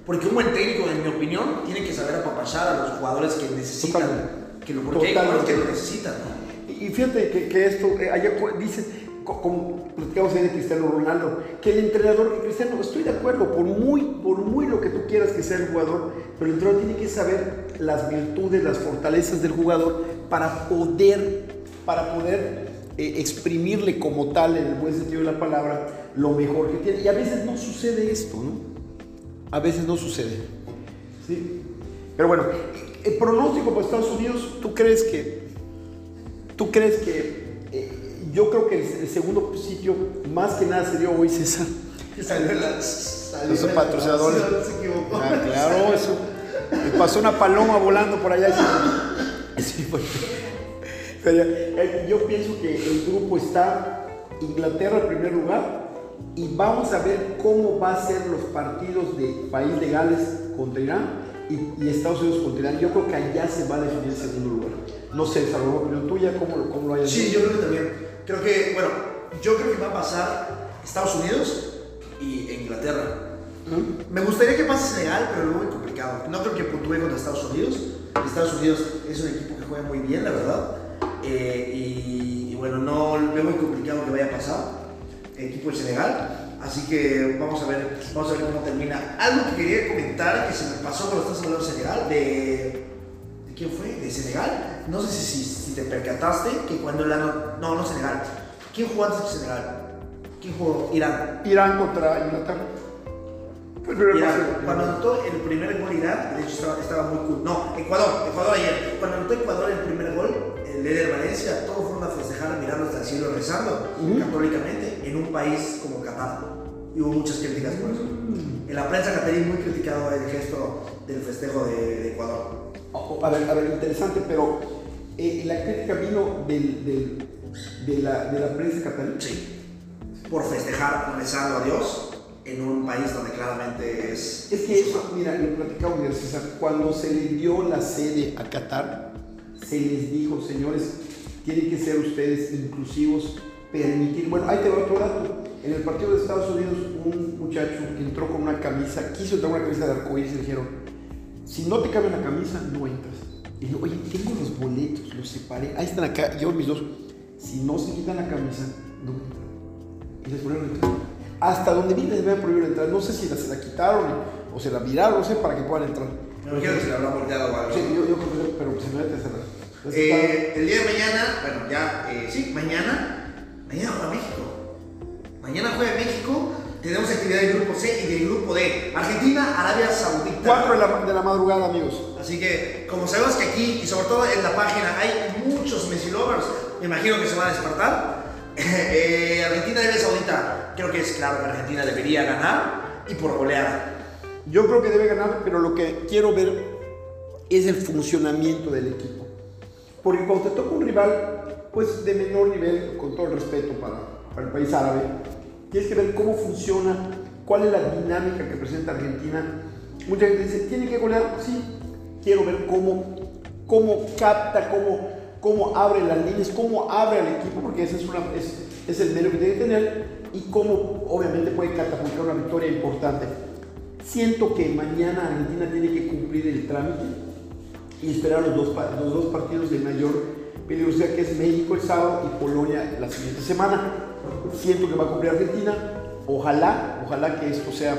Porque un buen técnico, en mi opinión, tiene que saber apapachar a los jugadores que necesitan. Totalmente. Que lo, porque hay jugadores que lo necesitan. ¿no? Y fíjate que, que esto, eh, allá dicen, co- como platicamos ahí de Cristiano Ronaldo, que el entrenador, Cristiano, estoy de acuerdo, por muy, por muy lo que tú quieras que sea el jugador, pero el entrenador tiene que saber las virtudes, las fortalezas del jugador para poder, para poder eh, exprimirle como tal, en el buen sentido de la palabra, lo mejor que tiene. Y a veces no sucede esto, ¿no? A veces no sucede. Sí. Pero bueno, el pronóstico para Estados Unidos, ¿tú crees que ¿Tú crees que eh, yo creo que el, el segundo sitio más que nada se dio hoy César? Salió la- salió Los patrocinadores. Se equivocó. Ah, claro, eso. Me pasó una paloma volando por allá. Sí, eh, yo pienso que el grupo está Inglaterra en primer lugar y vamos a ver cómo va a ser los partidos de País de Gales contra Irán y, y Estados Unidos contra Irán. Yo creo que allá se va a definir el segundo lugar. No sé, Salvador, opinión tuya, ¿cómo, cómo lo hayas Sí, visto? yo creo que también. Creo que, bueno, yo creo que va a pasar Estados Unidos y Inglaterra. ¿Mm? Me gustaría que pase Senegal, pero veo muy complicado. No creo que puntúe contra Estados Unidos. Estados Unidos es un equipo que juega muy bien, la verdad. Eh, y, y bueno, no veo muy complicado que vaya a pasar equipo de Senegal. Así que vamos a ver, vamos a ver cómo termina. Algo que quería comentar que se me pasó cuando estás hablando de Senegal, de, ¿de quién fue? De Senegal. No sé si, si, si te percataste que cuando el ano, no, no Senegal. ¿Quién jugó antes de Senegal? ¿Quién jugó? Irán. Irán contra Inglaterra. Primer Irán, cuando anotó el primer gol Irán, de hecho estaba, estaba muy cool. No, Ecuador, Ecuador ayer. Cuando anotó Ecuador el primer gol, el líder Valencia, todos fueron a festejar mirando hasta el cielo rezando Ujú. católicamente en un país como Qatar. Y hubo muchas críticas por eso. En la prensa catarí muy criticado el gesto del festejo de, de Ecuador. O- A ver, a ver, interesante, pero eh, la crítica vino del, del- de, la, de la prensa catalana. Sí. Por festejar rezando a Dios en un país donde claramente es. Es que eso, mira, lo platicamos César, cuando se le dio la sede a Qatar, se les dijo, señores, tienen que ser ustedes inclusivos, permitir, bueno, ahí te va otro dato. En el partido de Estados Unidos, un muchacho entró con una camisa, quiso entrar con una camisa de arcoíris y le dijeron, si no te cabe la camisa, no entras. Y yo, oye, tengo los boletos, los separé, ahí están acá, yo mis dos. Si no se quitan la camisa, no entran. Y les prohibieron entrar. Hasta donde vi les habían prohibido entrar. No sé si la, se la quitaron o se la viraron, no sé, para que puedan entrar. Me imagino que se le habrá volteado o algo. Sí, yo, yo creo que pero se me mete a Eh, el día de mañana, bueno, ya, eh, sí, mañana, mañana juega México. Mañana juega México, tenemos actividad del grupo C y del grupo D. Argentina, Arabia Saudita. 4 de la, de la madrugada, amigos. Así que, como sabemos que aquí, y sobre todo en la página, hay muchos Messi lovers, me imagino que se van a despertar. Eh, Argentina, Arabia Saudita, creo que es claro que Argentina debería ganar y por goleada. Yo creo que debe ganar, pero lo que quiero ver es el funcionamiento del equipo. Porque cuando te toca un rival, pues de menor nivel, con todo el respeto para, para el país árabe, tienes que ver cómo funciona, cuál es la dinámica que presenta Argentina. Mucha gente dice, ¿tiene que golear? Sí. Quiero ver cómo, cómo capta, cómo, cómo abre las líneas, cómo abre al equipo, porque ese es, una, es, es el medio que tiene que tener, y cómo obviamente puede catapultar una victoria importante. Siento que mañana Argentina tiene que cumplir el trámite y esperar los dos, los dos partidos de mayor peligrosidad, que es México el sábado y Polonia la siguiente semana. Siento que va a cumplir Argentina. Ojalá, ojalá que esto sea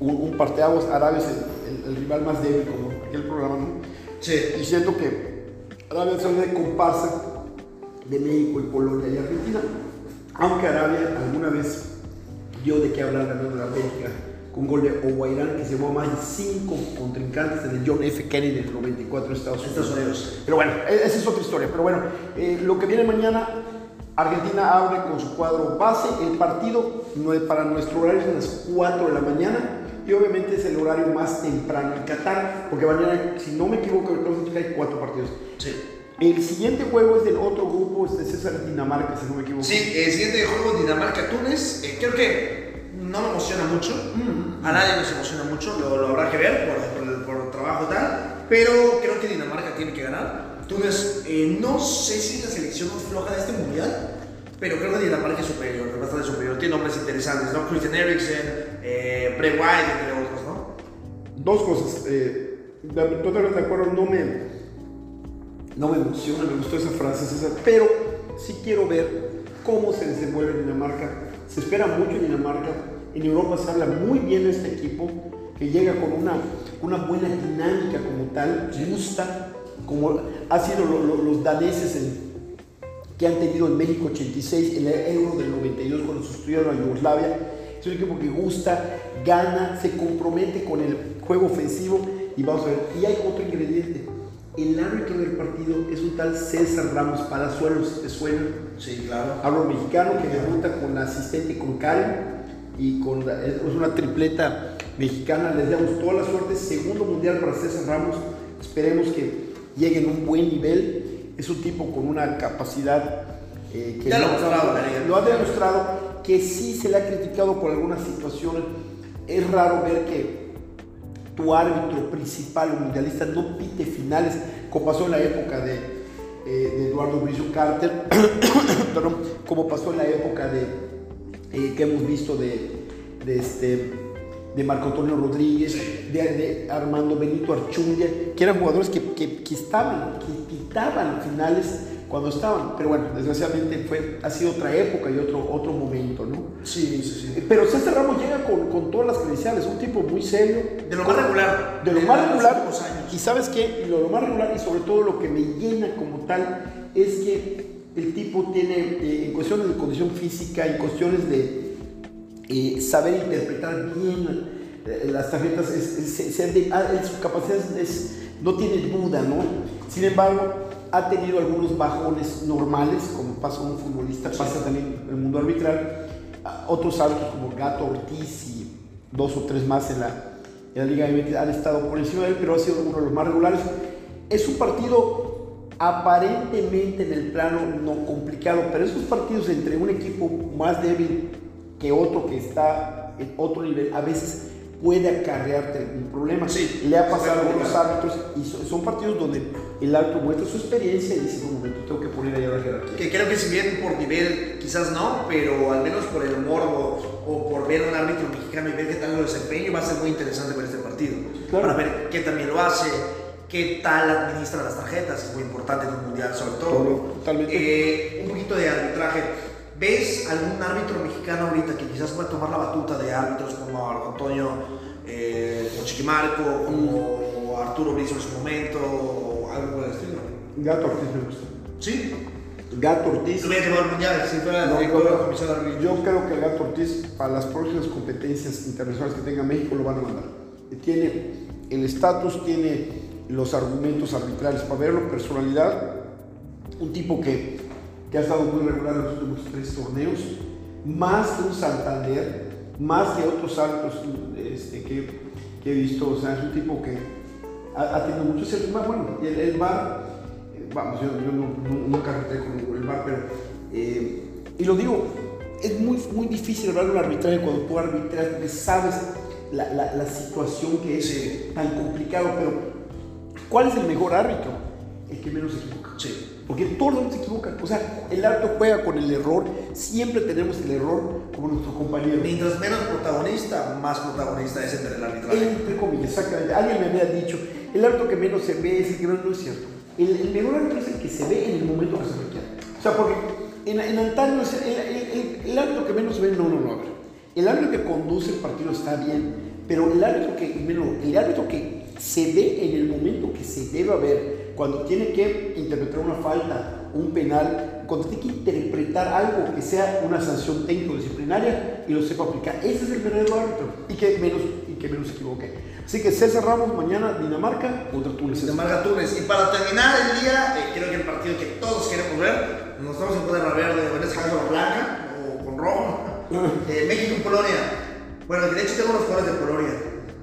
un, un parteaguas. Arabia es el, el- el rival más débil, como aquel programa, ¿no? Sí. Y siento que Arabia Saudita de comparsa de México y Polonia y Argentina. Aunque Arabia alguna vez dio de qué hablar ganando la Bélgica con gol de Oguairán que se llevó más de cinco contrincantes en el John F. Kennedy en el 94 de Estados Unidos. Estados Unidos. Pero bueno, e-, esa es otra historia. Pero bueno, eh, lo que viene mañana, Argentina abre con su cuadro base. El partido para nuestro horario es a las 4 de la mañana. Y obviamente es el horario más temprano en Qatar, porque mañana, si no me equivoco, hay cuatro partidos. Sí. El siguiente juego es del otro grupo, es de César Dinamarca, si no me equivoco. Sí, el siguiente juego Dinamarca-Túnez. Eh, creo que no me emociona mucho. A nadie nos emociona mucho, lo, lo habrá que ver por, por trabajo tal. Pero creo que Dinamarca tiene que ganar. Túnez, eh, no sé si es la selección más floja de este mundial. Pero creo que Dinamarca es superior, es bastante superior. Tiene nombres interesantes, ¿no? Christian Eriksen, eh, Bray White, entre otros, ¿no? Dos cosas. Eh, totalmente de acuerdo, no me, no me emociona, me gustó esa frase, César, pero sí quiero ver cómo se desenvuelve Dinamarca. Se espera mucho en Dinamarca. En Europa se habla muy bien de este equipo, que llega con una, una buena dinámica como tal, gusta, como ha sido lo- lo- los daneses en, que han tenido en México 86, el Euro del 92 cuando sustituyeron a Yugoslavia. Es un equipo que gusta, gana, se compromete con el juego ofensivo y vamos a ver. Y hay otro ingrediente. El árbitro del partido es un tal César Ramos Palazuelos, ¿te suena? Sí, claro. Hablo mexicano que debuta con la asistente con Karen y con la- es una tripleta mexicana. Les damos toda la suerte. Segundo mundial para César Ramos. Esperemos que llegue en un buen nivel. Es un tipo con una capacidad eh, que Ya lo ha lo ha demostrado que sí se le ha criticado por algunas situaciones. Es raro ver que tu árbitro principal o mundialista no pite finales, como pasó en la época de, eh, de Eduardo Bricio Carter, perdón, como pasó en la época de eh, que hemos visto de, de este de Marco Antonio Rodríguez, de, de Armando Benito Archundia, que eran jugadores que, que, que estaban, que pitaban finales cuando estaban. Pero bueno, desgraciadamente fue, ha sido otra época y otro, otro momento, ¿no? Sí, sí, sí. Pero César Ramos llega con, con todas las credenciales, un tipo muy serio. De lo más regular. De lo de más regular. años. Y sabes qué, lo, lo más regular y sobre todo lo que me llena como tal es que el tipo tiene, eh, en cuestiones de condición física, en cuestiones de eh, saber interpretar bien eh, las tarjetas, es, es- de- ah, su capacidad es, es- no tiene duda, ¿no? Sin embargo, ha tenido algunos bajones normales, como pasa un futbolista, pasa también en el mundo arbitral. Otros árbitros como Gato Ortiz y dos o tres más en la, en la Liga MX han estado por encima de él, pero ha sido uno de los más regulares. Es un partido aparentemente en el plano no complicado, pero esos partidos entre un equipo más débil que otro que está en otro nivel, a veces puede acarrearte un problema. Sí, Le ha pasado a claro. árbitros y so- son partidos donde el árbitro muestra su experiencia y dice, un momento, tengo que poner ahí a la jerarquía. Que creo que si bien por nivel quizás no, pero al menos por el morbo o por ver a un árbitro mexicano y ver qué tal lo desempeño va a ser muy interesante ver este partido. Claro. Para ver qué también lo hace, qué tal administra las tarjetas, es muy importante en un mundial sobre todo. Eh, un poquito de arbitraje. ¿Ves algún árbitro mexicano ahorita que quizás pueda tomar la batuta de árbitros como Antonio, eh, Chiquimarco, como Arturo Brizo en su momento, o algo por el estilo? Gato Ortiz me gusta. ¿Sí? Gato Ortiz. Lo hubiera llevado al mundial si fuera No, comisión de árbitros. yo creo que el Gato Ortiz, para las próximas competencias internacionales que tenga México, lo van a mandar. Tiene el estatus, tiene los argumentos arbitrales para verlo, personalidad, un tipo que, que ha estado muy regular en los últimos tres torneos, más que un Santander, más que otros árbitros este, que, que he visto, o sea, es un tipo que ha, ha tenido muchos más, bueno, el, el VAR, eh, vamos, yo, yo no- no- nunca arbitré con el VAR, pero, eh, y lo digo, es muy, muy difícil hablar de un arbitraje cuando tú arbitras, porque sabes la, la- la situación que es Sí. tan complicado, pero ¿cuál es el mejor árbitro? El que menos se equivoca. Sí. Porque todos se equivocan. O sea, el árbitro juega con el error. Siempre tenemos el error como nuestro compañero. Mientras menos protagonista, más protagonista es entre el arbitraje. Entre comillas, exactamente. Alguien me había dicho, el árbitro que menos se ve es el que menos no es cierto. El, el mejor árbitro es el que se ve en el momento que se requiere. O sea, porque en, en antaño el, el- el- el árbitro que menos se ve, no, no, no. a ver. El árbitro que conduce el partido está bien, pero el árbitro que, menos, el árbitro que se ve en el momento que se debe haber, cuando tiene que interpretar una falta, un penal, cuando tiene que interpretar algo que sea una sanción técnico-disciplinaria y lo sepa aplicar. Ese es el verdadero árbitro y que menos, y que menos se equivoque. Así que César Ramos mañana Dinamarca contra Túnez. Dinamarca-Túnez. Y para terminar el día, eh, creo que el partido que todos queremos ver, nos vamos a poner a ver de en este caso blanca o con rojo. Eh, México-Polonia. Bueno, de hecho tengo los jugadores de Polonia.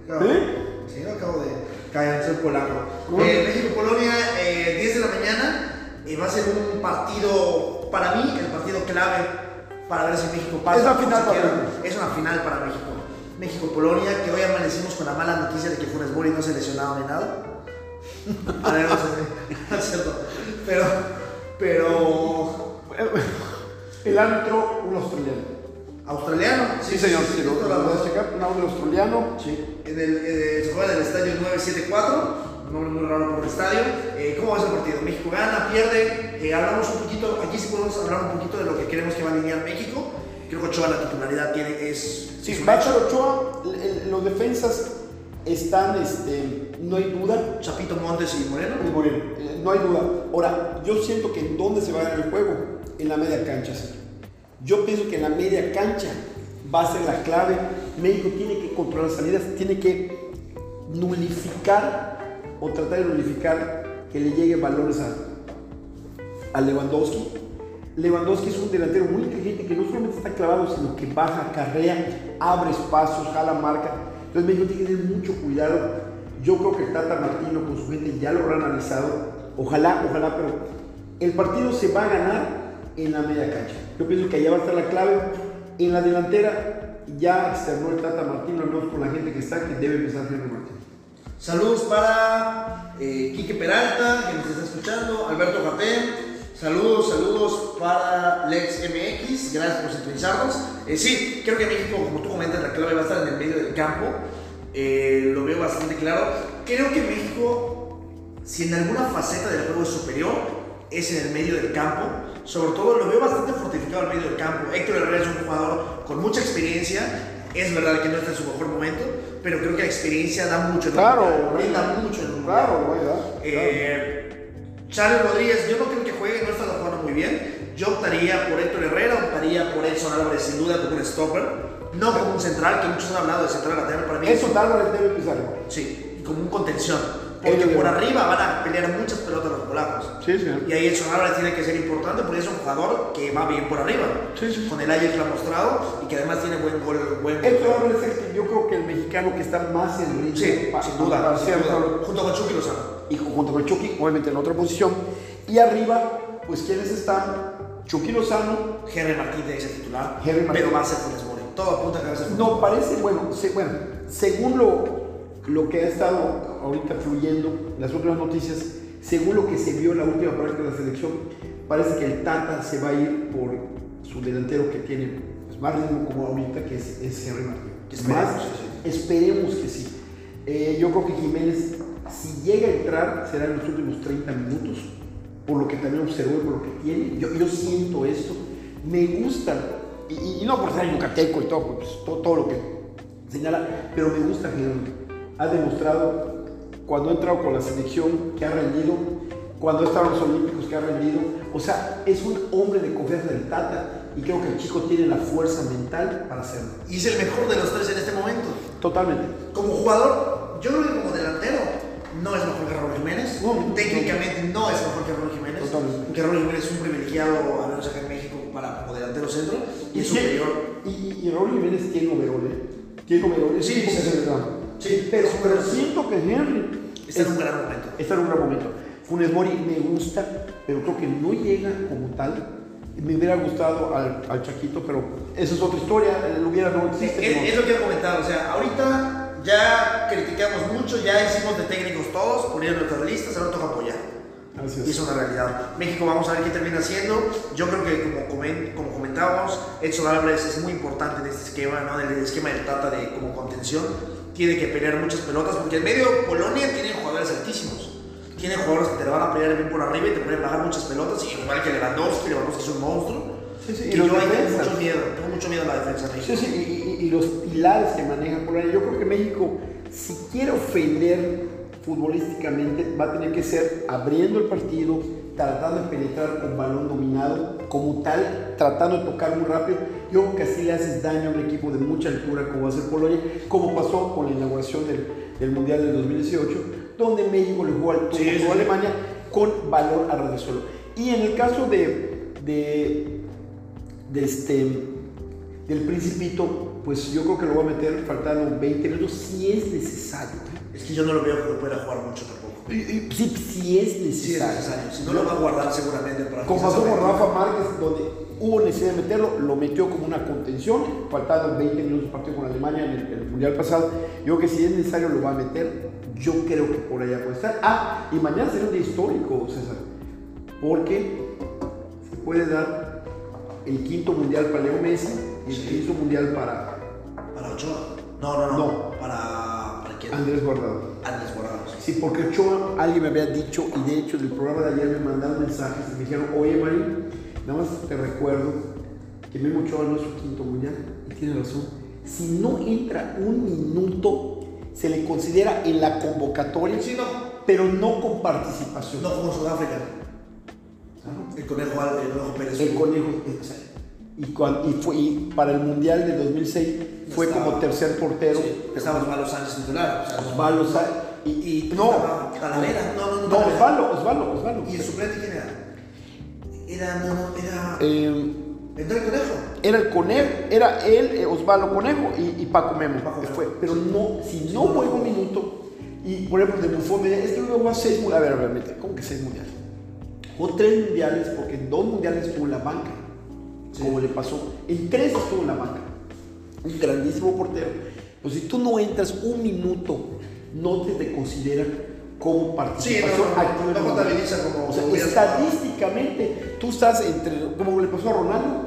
¿Sí? Sí, no acabo de caer, soy polaco. Eh, México-Polonia, 10 de la mañana. y va a ser un partido, para mí, el partido clave para ver si México pasa. Es una final para Es una final para México. México-Polonia, que hoy amanecimos con la mala noticia de que Funes Mori no se lesionaba ni nada. A ver, no sé. Pero, pero... El árbitro, un australiano. ¿Australiano? Sí, señor, sí, sí, lo, lo, a checar, un árbitro australiano. Sí. En el, eh, se juega en el estadio 974, un nombre muy raro por el estadio. Eh, ¿Cómo va ese partido? México gana, pierde. Eh, hablamos un poquito, aquí sí podemos hablar un poquito de lo que queremos que va a alinear México. Creo que Ochoa la titularidad tiene, es... Sí, Bacha Ochoa, los defensas están, este, no hay duda. Chapito Montes y Moreno. Y Moreno, eh, no hay duda. Ahora, yo siento que en dónde se va a dar el juego, en la media cancha. Yo pienso que la media cancha va a ser la clave. México tiene que controlar las salidas, tiene que nulificar o tratar de nulificar que le lleguen balones a, a Lewandowski Lewandowski es un delantero muy inteligente que no solamente está clavado, sino que baja, carrea, abre espacios, jala marca. Entonces México tiene que tener mucho cuidado. Yo creo que el Tata Martino con su gente ya lo habrá analizado. Ojalá, ojalá, pero el partido se va a ganar en la media cancha. Yo pienso que allá va a estar la clave. En la delantera ya externó el Tata Martino, al menos con la gente que está, que debe empezar Henry Martín. Saludos para eh, Quique Peralta, que nos está escuchando, Alberto Japén, Saludos, saludos para Lex MX, gracias por sintonizarnos. Eh, sí, creo que México, como tú comentas, la clave va a estar en el medio del campo. Eh, lo veo bastante claro. Creo que México, si en alguna faceta del juego es superior, es en el medio del campo. Sobre todo lo veo bastante fortificado el medio del campo. Héctor Herrera es un jugador con mucha experiencia. Es verdad que no está en su mejor momento, pero creo que la experiencia da mucho. claro, da mucho en Claro, eh, Charles Rodríguez, yo no creo que juegue, no está jugando muy bien. Yo optaría por Héctor Herrera, optaría por Edson Álvarez sin duda como un stopper, no como un central, que muchos han hablado de central lateral para mí. Edson Álvarez debe empezar. Sí, como un contención. Porque por arriba van a pelear muchas pelotas los polacos. Sí, sí. Y ahí Edson Álvarez tiene que ser importante porque es un jugador que va bien por arriba. Sí, sí. Con el Ajax lo ha mostrado y que además tiene buen gol. Buen Edson Álvarez es el que yo creo que el mexicano que está más en ritmo. Sí, sin duda. Junto con Chucky Lozano. Y junto con Chucky, obviamente en otra posición. Y arriba, pues ¿quiénes están? Chucky Lozano. Henry Martín de ese titular. Henry Pero va a ser Funes Mori. Todo apunta a que va a ser No, parece, bueno, bueno según lo, lo que ha estado ahorita fluyendo, las últimas noticias, según lo que se vio en la última práctica de la selección, parece que el Tata se va a ir por su delantero que tiene pues, más ritmo como ahorita, que es, es Henry Martín. Esperemos, más, esperemos que sí. Eh, yo creo que Jiménez, si llega a entrar, será en los últimos 30 minutos por lo que también observo por lo que tiene. Yo, yo siento esto, me gusta, y, no por ser yucateco y todo, pues, todo, todo, lo que señala, pero me gusta que ha demostrado cuando ha entrado con la selección que ha rendido, cuando ha estado en los Olímpicos que ha rendido. O sea, es un hombre de confianza del Tata y creo que el chico tiene la fuerza mental para hacerlo. Y es el mejor de los tres en este momento. Totalmente. Como jugador, yo creo que como delantero, no es mejor que Raúl Jiménez. Técnicamente no es mejor que Raúl Jiménez. Porque Raúl Jiménez es un privilegiado, a menos acá en México, para como delantero centro. Y, es superior. Y, y, Raúl Jiménez tiene overol, ¿eh? Tiene overol. Sí, sí, sí, sí, pero, pero siento que Henry está en un gran momento. Está en un gran momento. Funes Mori me gusta, pero creo que no llega como tal. Me hubiera gustado al, al Chaquito, pero esa es otra historia. El hubiera no existe. Es, es, lo que he comentado. O sea, ahorita ya criticamos mucho, ya hicimos de técnicos todos, ponieron nuestras listas, ahora toca apoyar. Así Y es una realidad. México vamos a ver qué termina haciendo. Yo creo que como, como comentábamos, Edson Álvarez es muy importante en este esquema, ¿no? En el esquema del Tata de como contención. Tiene que pelear muchas pelotas porque en medio Polonia tiene jugadores altísimos. Tiene jugadores que te van a pelear bien por arriba y te pueden bajar muchas pelotas. Y igual que Lewandowski, Lewandowski es un monstruo. Sí, sí, y, yo ahí tengo mucho miedo, tengo mucho miedo a la defensa de México. Sí, sí, y, y, los pilares que maneja Polonia. Yo creo que México, si quiere ofender futbolísticamente va a tener que ser abriendo el partido, tratando de penetrar con balón dominado, como tal, tratando de tocar muy rápido. Yo creo que así le haces daño a un equipo de mucha altura como va a ser Polonia, como pasó con la inauguración del, del Mundial del 2018, donde México le jugó al Sí, sí. a Alemania con valor a ras suelo. Y en el caso de, de, de este, del Principito, pues yo creo que lo voy a meter faltando 20 minutos si es necesario. Es que yo no lo veo que pueda jugar mucho tampoco. Y- y- Sí, es Sí, es necesario. Si no lo va a guardar seguramente para Como pasó con Rafa Márquez, donde hubo necesidad de meterlo, lo metió como una contención, faltando 20 minutos partido con Alemania en el, Mundial pasado. Yo creo que si es necesario lo va a meter, yo creo que por allá puede estar. Ah, y mañana será un día histórico, César, porque se puede dar el quinto Mundial para Leo Messi y el Sí. quinto Mundial para Para Ochoa. No, no, no. No. Para. ¿Para quién? Andrés Guardado. Andrés Guardado. Sí. Porque Ochoa, alguien me había dicho, y de hecho en el programa de ayer me mandaron mensajes y me dijeron, oye Marín, nada más te recuerdo que Memo Ochoa no es su quinto mundial, y tiene razón. Si no entra un minuto, se le considera en la convocatoria, Sí, no. pero no con participación. No en Sudáfrica. El conejo, el conejo Pérez. El conejo, exacto. y, cuan- y, fue, y para el mundial de 2006 fue Estaba- como tercer portero. Sí, estaba Osvaldo Sánchez titular. O sea, Osvaldo Sa- y, Y no, estaba Talavera. No, no, no. no. Osvaldo, Osvaldo, Osvaldo. ¿Y el suplente quién era? Era, no, no, era. Eh, ¿Entró el conejo? Era el Conejo, era él, eh, Osvaldo Conejo y, y Paco Memo. Paco. Fue, pero no, si no juega un minuto, y por ejemplo de Buffon me dice, es que luego a seis mundiales. A ver, mete, ¿cómo que seis mundiales? Jugó tres mundiales porque en dos mundiales estuvo en la banca, Sí. como le pasó. En tres estuvo en la banca. Un grandísimo portero. Pues si tú no entras un minuto, no te, considera como Sí, participación no, no, activa. no el contabiliza como- O sea, estadísticamente, tú estás entre, como le pasó a Ronaldo,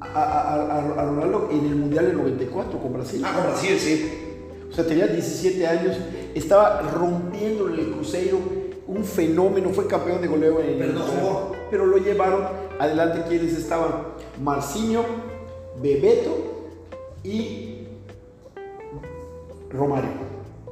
a, a- a- a Ronaldo en el Mundial del 94 con Brasil. Ah, con Brasil, sí. O sea, tenía 17 años, estaba rompiendo en el Cruzeiro, un fenómeno, fue campeón de goleo en Pero no. Pero lo llevaron adelante quienes estaban, Marcinho, Bebeto y Romario.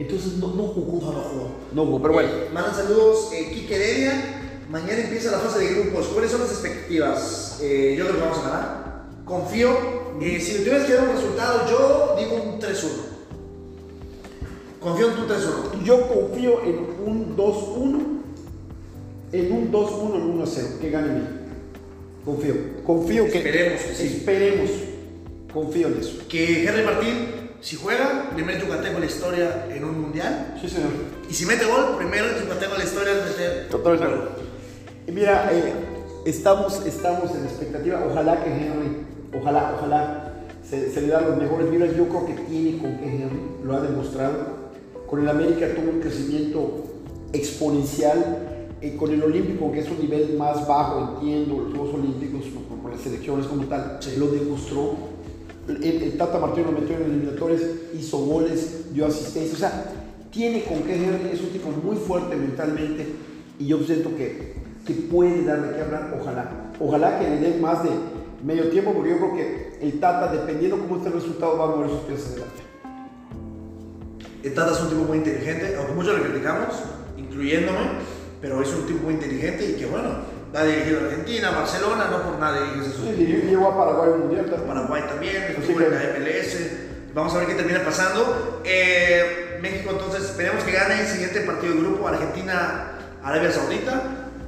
Entonces no, no jugó. No, no jugó. No jugó, pero bueno. Eh, mandan saludos, eh, Quique Heredia. Mañana empieza la fase de grupos. ¿Cuáles son las expectativas? Eh, yo creo que vamos a ganar. Confío. Eh, si me tuvieras que dar un resultado, yo digo un 3-1. Confío en tu 3-1. Yo confío en un 2-1, en un 2-1, en un 1-0, que gane México. Confío, confío que... Esperemos que sí. Esperemos, confío en eso. Que Henry Martín, si juega, primer yucateco en la historia en un mundial. Sí, señor. Y si mete gol, primero yucateco en la historia es meter. Y Mira, eh, estamos, estamos en expectativa, ojalá que Henry, ojalá, ojalá se, se le dan los mejores vibras, yo creo que tiene con que Henry, lo ha demostrado. Con el América tuvo un crecimiento exponencial, eh, con el Olímpico, que es un nivel más bajo, entiendo, los Juegos Olímpicos, con las selecciones como tal, Sí. lo demostró. El, Tata Martino lo metió en eliminatorias, hizo goles, dio asistencia, o sea, tiene con qué es un tipo muy fuerte mentalmente y yo siento que, que puede darle que hablar, ojalá. Ojalá que le den más de medio tiempo, porque yo creo que el Tata, dependiendo cómo esté el resultado, va a mover sus pies adelante. El Tata es un tipo muy inteligente, aunque muchos le criticamos, incluyéndome, pero es un tipo muy inteligente y que bueno, ha dirigido a Argentina, Barcelona, no por nada dirige Sí, lle- llegó a Paraguay un mundial también. Paraguay también, estuvo que- en la MLS. Vamos a ver qué termina pasando. Eh, México, entonces, esperemos que gane el siguiente partido de grupo, Argentina-Arabia Saudita.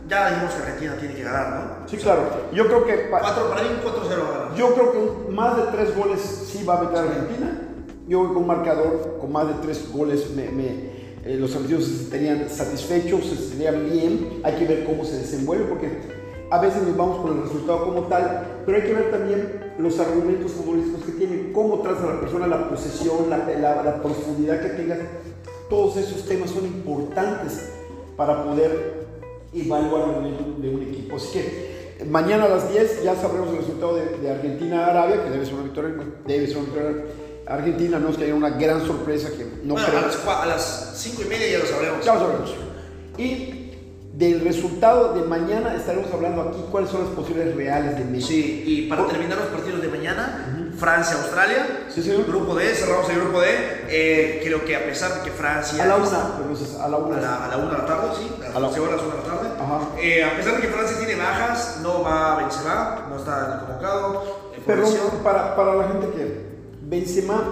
Ya dijimos que Argentina tiene que ganar, ¿no? Sí, claro. Yo creo que pa- Cuatro, para mí un 4-0 va a ganar. Yo creo que más de tres goles sí va a meter Argentina. Yo voy con un marcador con más de tres goles. Me, me- eh, los argentinos se sentirían satisfechos, se sentirían bien. Hay que ver cómo se desenvuelve porque a veces nos vamos con el resultado como tal, pero hay que ver también los argumentos futbolísticos que tienen, cómo trata la persona la posesión, la, profundidad que tenga. Todos esos temas son importantes para poder evaluar el nivel de un equipo. Así que eh, mañana a las 10 ya sabremos el resultado de, de Argentina-Arabia, que debe ser una victoria, debe ser una victoria argentina, no es que haya una gran sorpresa que no bueno, creo. a las, cua- a las cinco y media ya lo sabremos. Ya lo sabremos. Y del resultado de mañana estaremos hablando aquí cuáles son las posibilidades reales de México. Sí, y para terminar los partidos de mañana, Francia, Australia, Sí, señor. grupo D, cerramos el grupo D. Eh, creo que a pesar de que Francia. A la una, a la A una. la, a la una de la tarde, sí, a A las la- 11 horas, una de la tarde. Ajá. Eh, a pesar de que Francia tiene bajas, no va Benzema, no está convocado. lesión. para, para la gente que Benzema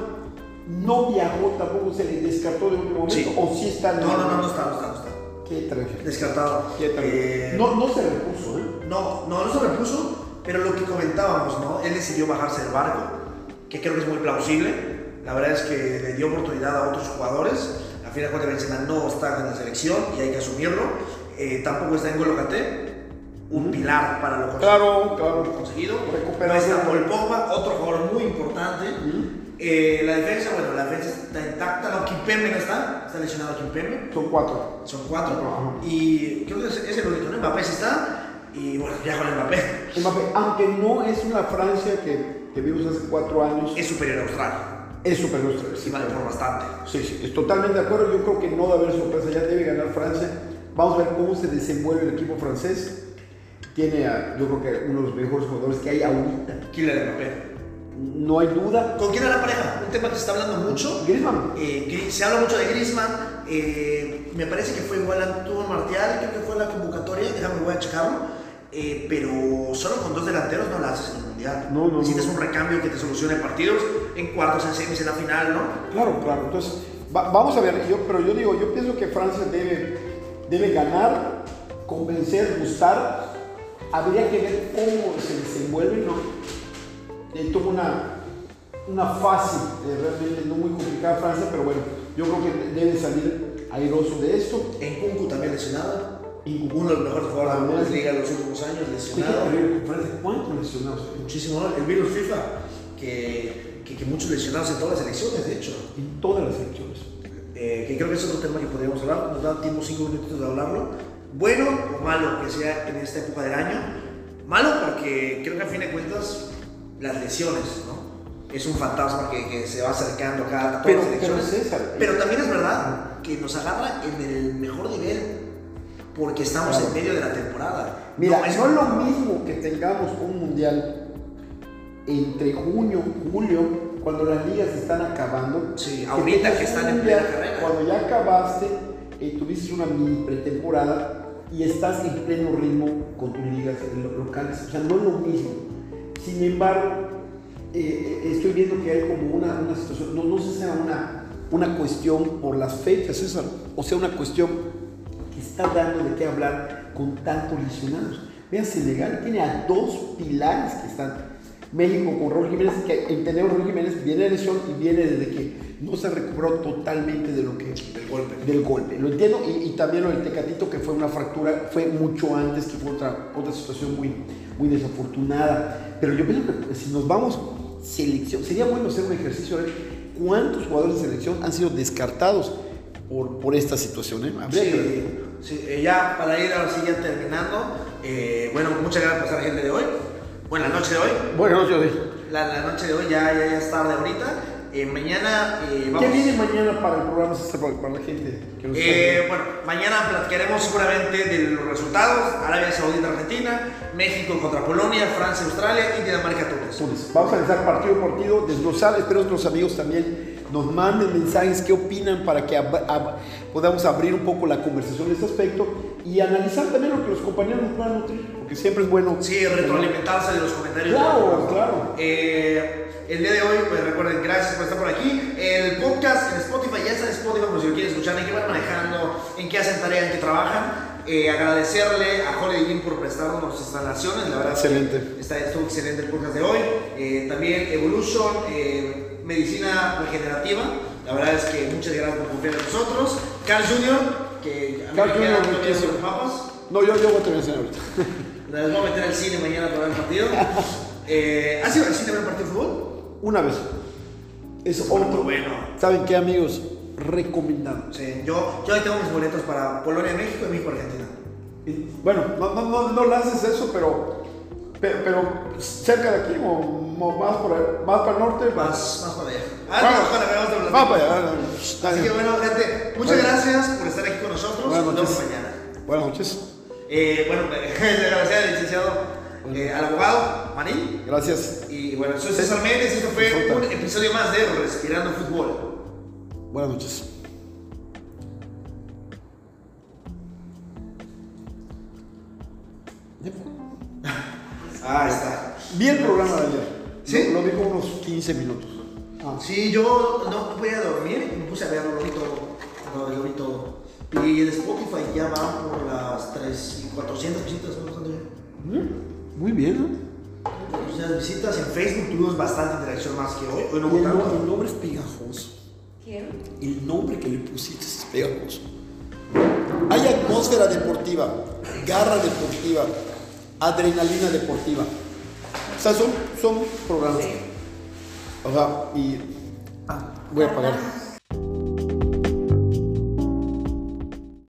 no viajó, tampoco se le descartó de último momento, Sí. o sí está en No, no, no, no está, no está, no está. Qué tragedia. Descartado. Qué. Eh, No, no se repuso, ¿eh? No, no, no se repuso, pero lo que comentábamos, ¿no? Él decidió bajarse del barco, que creo que es muy plausible. La verdad es que le dio oportunidad a otros jugadores. A fin de cuentas, Benzema no está en la selección y hay que asumirlo. Eh, tampoco está en Golo Kanté, un pilar para lo conseguido. Claro, claro. conseguido. No está Paul Pogba, otro jugador muy importante. Eh, la defensa, bueno, la defensa está intacta. No, Kimpembe no está, está lesionado Kimpembe. Son cuatro. Son cuatro. Ajá. Y creo que es, es el único, ¿no? Mbappé sí está. Y bueno, ya con Mbappé. Mbappé, aunque no es una Francia que, que vimos hace cuatro años, Es superior a Australia. es superior. Sí, vale por bastante. Sí, sí, es totalmente de acuerdo. Yo creo que no debe haber sorpresa, ya debe ganar Francia. Vamos a ver cómo se desenvuelve el equipo francés. Tiene, a, yo creo que uno de los mejores jugadores que hay ahorita. Kylian Mbappé. No hay duda. ¿Con quién era la pareja? Un tema que se está hablando mucho. Griezmann. Eh, se habla mucho de Griezmann. eh, me parece que fue igual a Tuvo Martial, creo que fue la convocatoria. Déjame, voy a checarlo. Eh, pero solo con dos delanteros no la haces en el mundial. No, no, Necesitas no. un recambio que te solucione partidos en cuartos, en semis, en la final, ¿no? Claro, claro. Entonces, va- vamos a ver, yo, pero yo digo, yo pienso que Francia debe, debe ganar, convencer, gustar. Habría que ver cómo se desenvuelve, ¿no? Eh, tuvo una, una fase eh, realmente no muy complicada Francia, pero bueno, yo creo que debe salir airoso de esto. En Kunku también lesionado. Uno de los mejores jugadores de la. Bundesliga de los últimos años, lesionado. ¿Cuántos lesionados? Muchísimo. El virus FIFA, que, que, que muchos lesionados en todas las elecciones, de hecho. En todas las secciones. Eh, que creo que es otro tema que podríamos hablar. Nos da tiempo cinco minutos de hablarlo. Bueno o malo que sea en esta época del año. Malo porque creo que a fin de cuentas las lesiones, ¿no? Es un fantasma que, que se va acercando a cada todas Pero, las pero elecciones. César, Pero también es verdad que nos agarra en el mejor nivel porque estamos Claro. en medio de la temporada. Mira, no es es lo mismo que tengamos un mundial entre junio, julio, cuando las ligas están acabando. Sí, ahorita que están en plena carrera. Cuando ya acabaste, eh, tuviste una mini pretemporada y estás en pleno ritmo con tus ligas lo- locales. O sea, no es lo mismo. Sin embargo, eh, eh, estoy viendo que hay como una, una situación, no, no sé si sea una, una cuestión por las fechas, César, o sea, una cuestión que está dando de qué hablar con tantos lesionados. Vean, Senegal tiene a dos pilares que están. México con Raúl Jiménez, que entendemos Raúl Jiménez viene de lesión y viene desde que no se recuperó totalmente de lo que del golpe. del golpe. Lo entiendo y, y también lo del Tecatito que fue una fractura, fue mucho antes, que fue otra, otra situación muy, muy desafortunada. Pero yo pienso que si nos vamos selección, sería bueno hacer un ejercicio a ver cuántos jugadores de selección han sido descartados por, por esta situación. ¿eh? Habría que. Sí, sí, eh, ya para ir ahora sí ya terminando, eh, bueno, muchas gracias por estar gente de hoy. Bueno, la noche de hoy. Bueno, yo La, la noche de hoy ya, ya, ya es tarde ahorita. Eh, mañana eh, vamos. ¿Qué viene mañana para el programa para, la gente que nos está Eh, bueno, mañana platicaremos seguramente de los resultados. Arabia Saudita, Argentina, México contra Polonia, Francia, Australia y Dinamarca, Túnez. Túnez. Vamos a analizar partido por partido, desglosar, espero que nuestros amigos también nos manden mensajes, qué opinan para que ab- ab- podamos abrir un poco la conversación en este aspecto y analizar también lo que los compañeros nos puedan nutrir, porque siempre es bueno. Sí, retroalimentarse de los comentarios. Claro, claro. Eh, el día de hoy, pues recuerden, gracias por estar por aquí. El podcast en Spotify ya está en Spotify, por si lo quieren escuchar, en qué van manejando, en qué hacen tarea, en qué trabajan. Eh, agradecerle a Holiday Inn por prestarnos las instalaciones, la verdad. Excelente. Está, estuvo excelente el podcast de hoy. Eh, también Evolution, eh, medicina regenerativa. La verdad es que muchas gracias por confiar en nosotros. Carl Jr., que a mí Carl me Jr., todavía riquísimo. los papas. No, yo, yo voy a terminar ahorita. Les voy a meter al cine mañana para ver el partido. Eh, ¿Has ido al cine a ver un partido de fútbol? Una vez. Es otro. bueno. ¿Saben qué, amigos? Recomendado. Sí, yo, yo ahí tengo mis boletos para Polonia, México y México, Argentina. Y, Bueno, no, no, no, no lances eso, pero, pero, pero cerca de aquí o, o más, por más para el norte. Más, más para allá. Ah, Vamos. no, ojalá, vamos a hablar. Va para allá. Así que bueno, gente, muchas Bueno. gracias por estar aquí con nosotros. Buenas Nos vemos noches. mañana. Buenas noches. Eh, bueno, gracias licenciado, eh, al abogado Marín. Gracias. Y bueno, soy César Méndez y esto fue un episodio más de Respirando Fútbol. Buenas noches. Ah, está. Vi el programa de ayer. ¿Sí? Lo, lo vi como unos 15 minutos. Ah. Sí, yo no podía dormir, me puse a verlo, lo vi todo. No, lo vi todo. Y en Spotify ya va por las 3, 400 visitas, bien. Mm, muy bien, ¿no? O sea, visitas en Facebook tuvimos bastante interacción más que hoy. Hoy no el, no- el nombre es pegajoso. ¿Quién? El nombre que le pusiste es pegajoso. Hay atmósfera deportiva, garra deportiva, adrenalina deportiva. O sea, son, son programas. Sí. O sea, y. Ah, voy a apagar.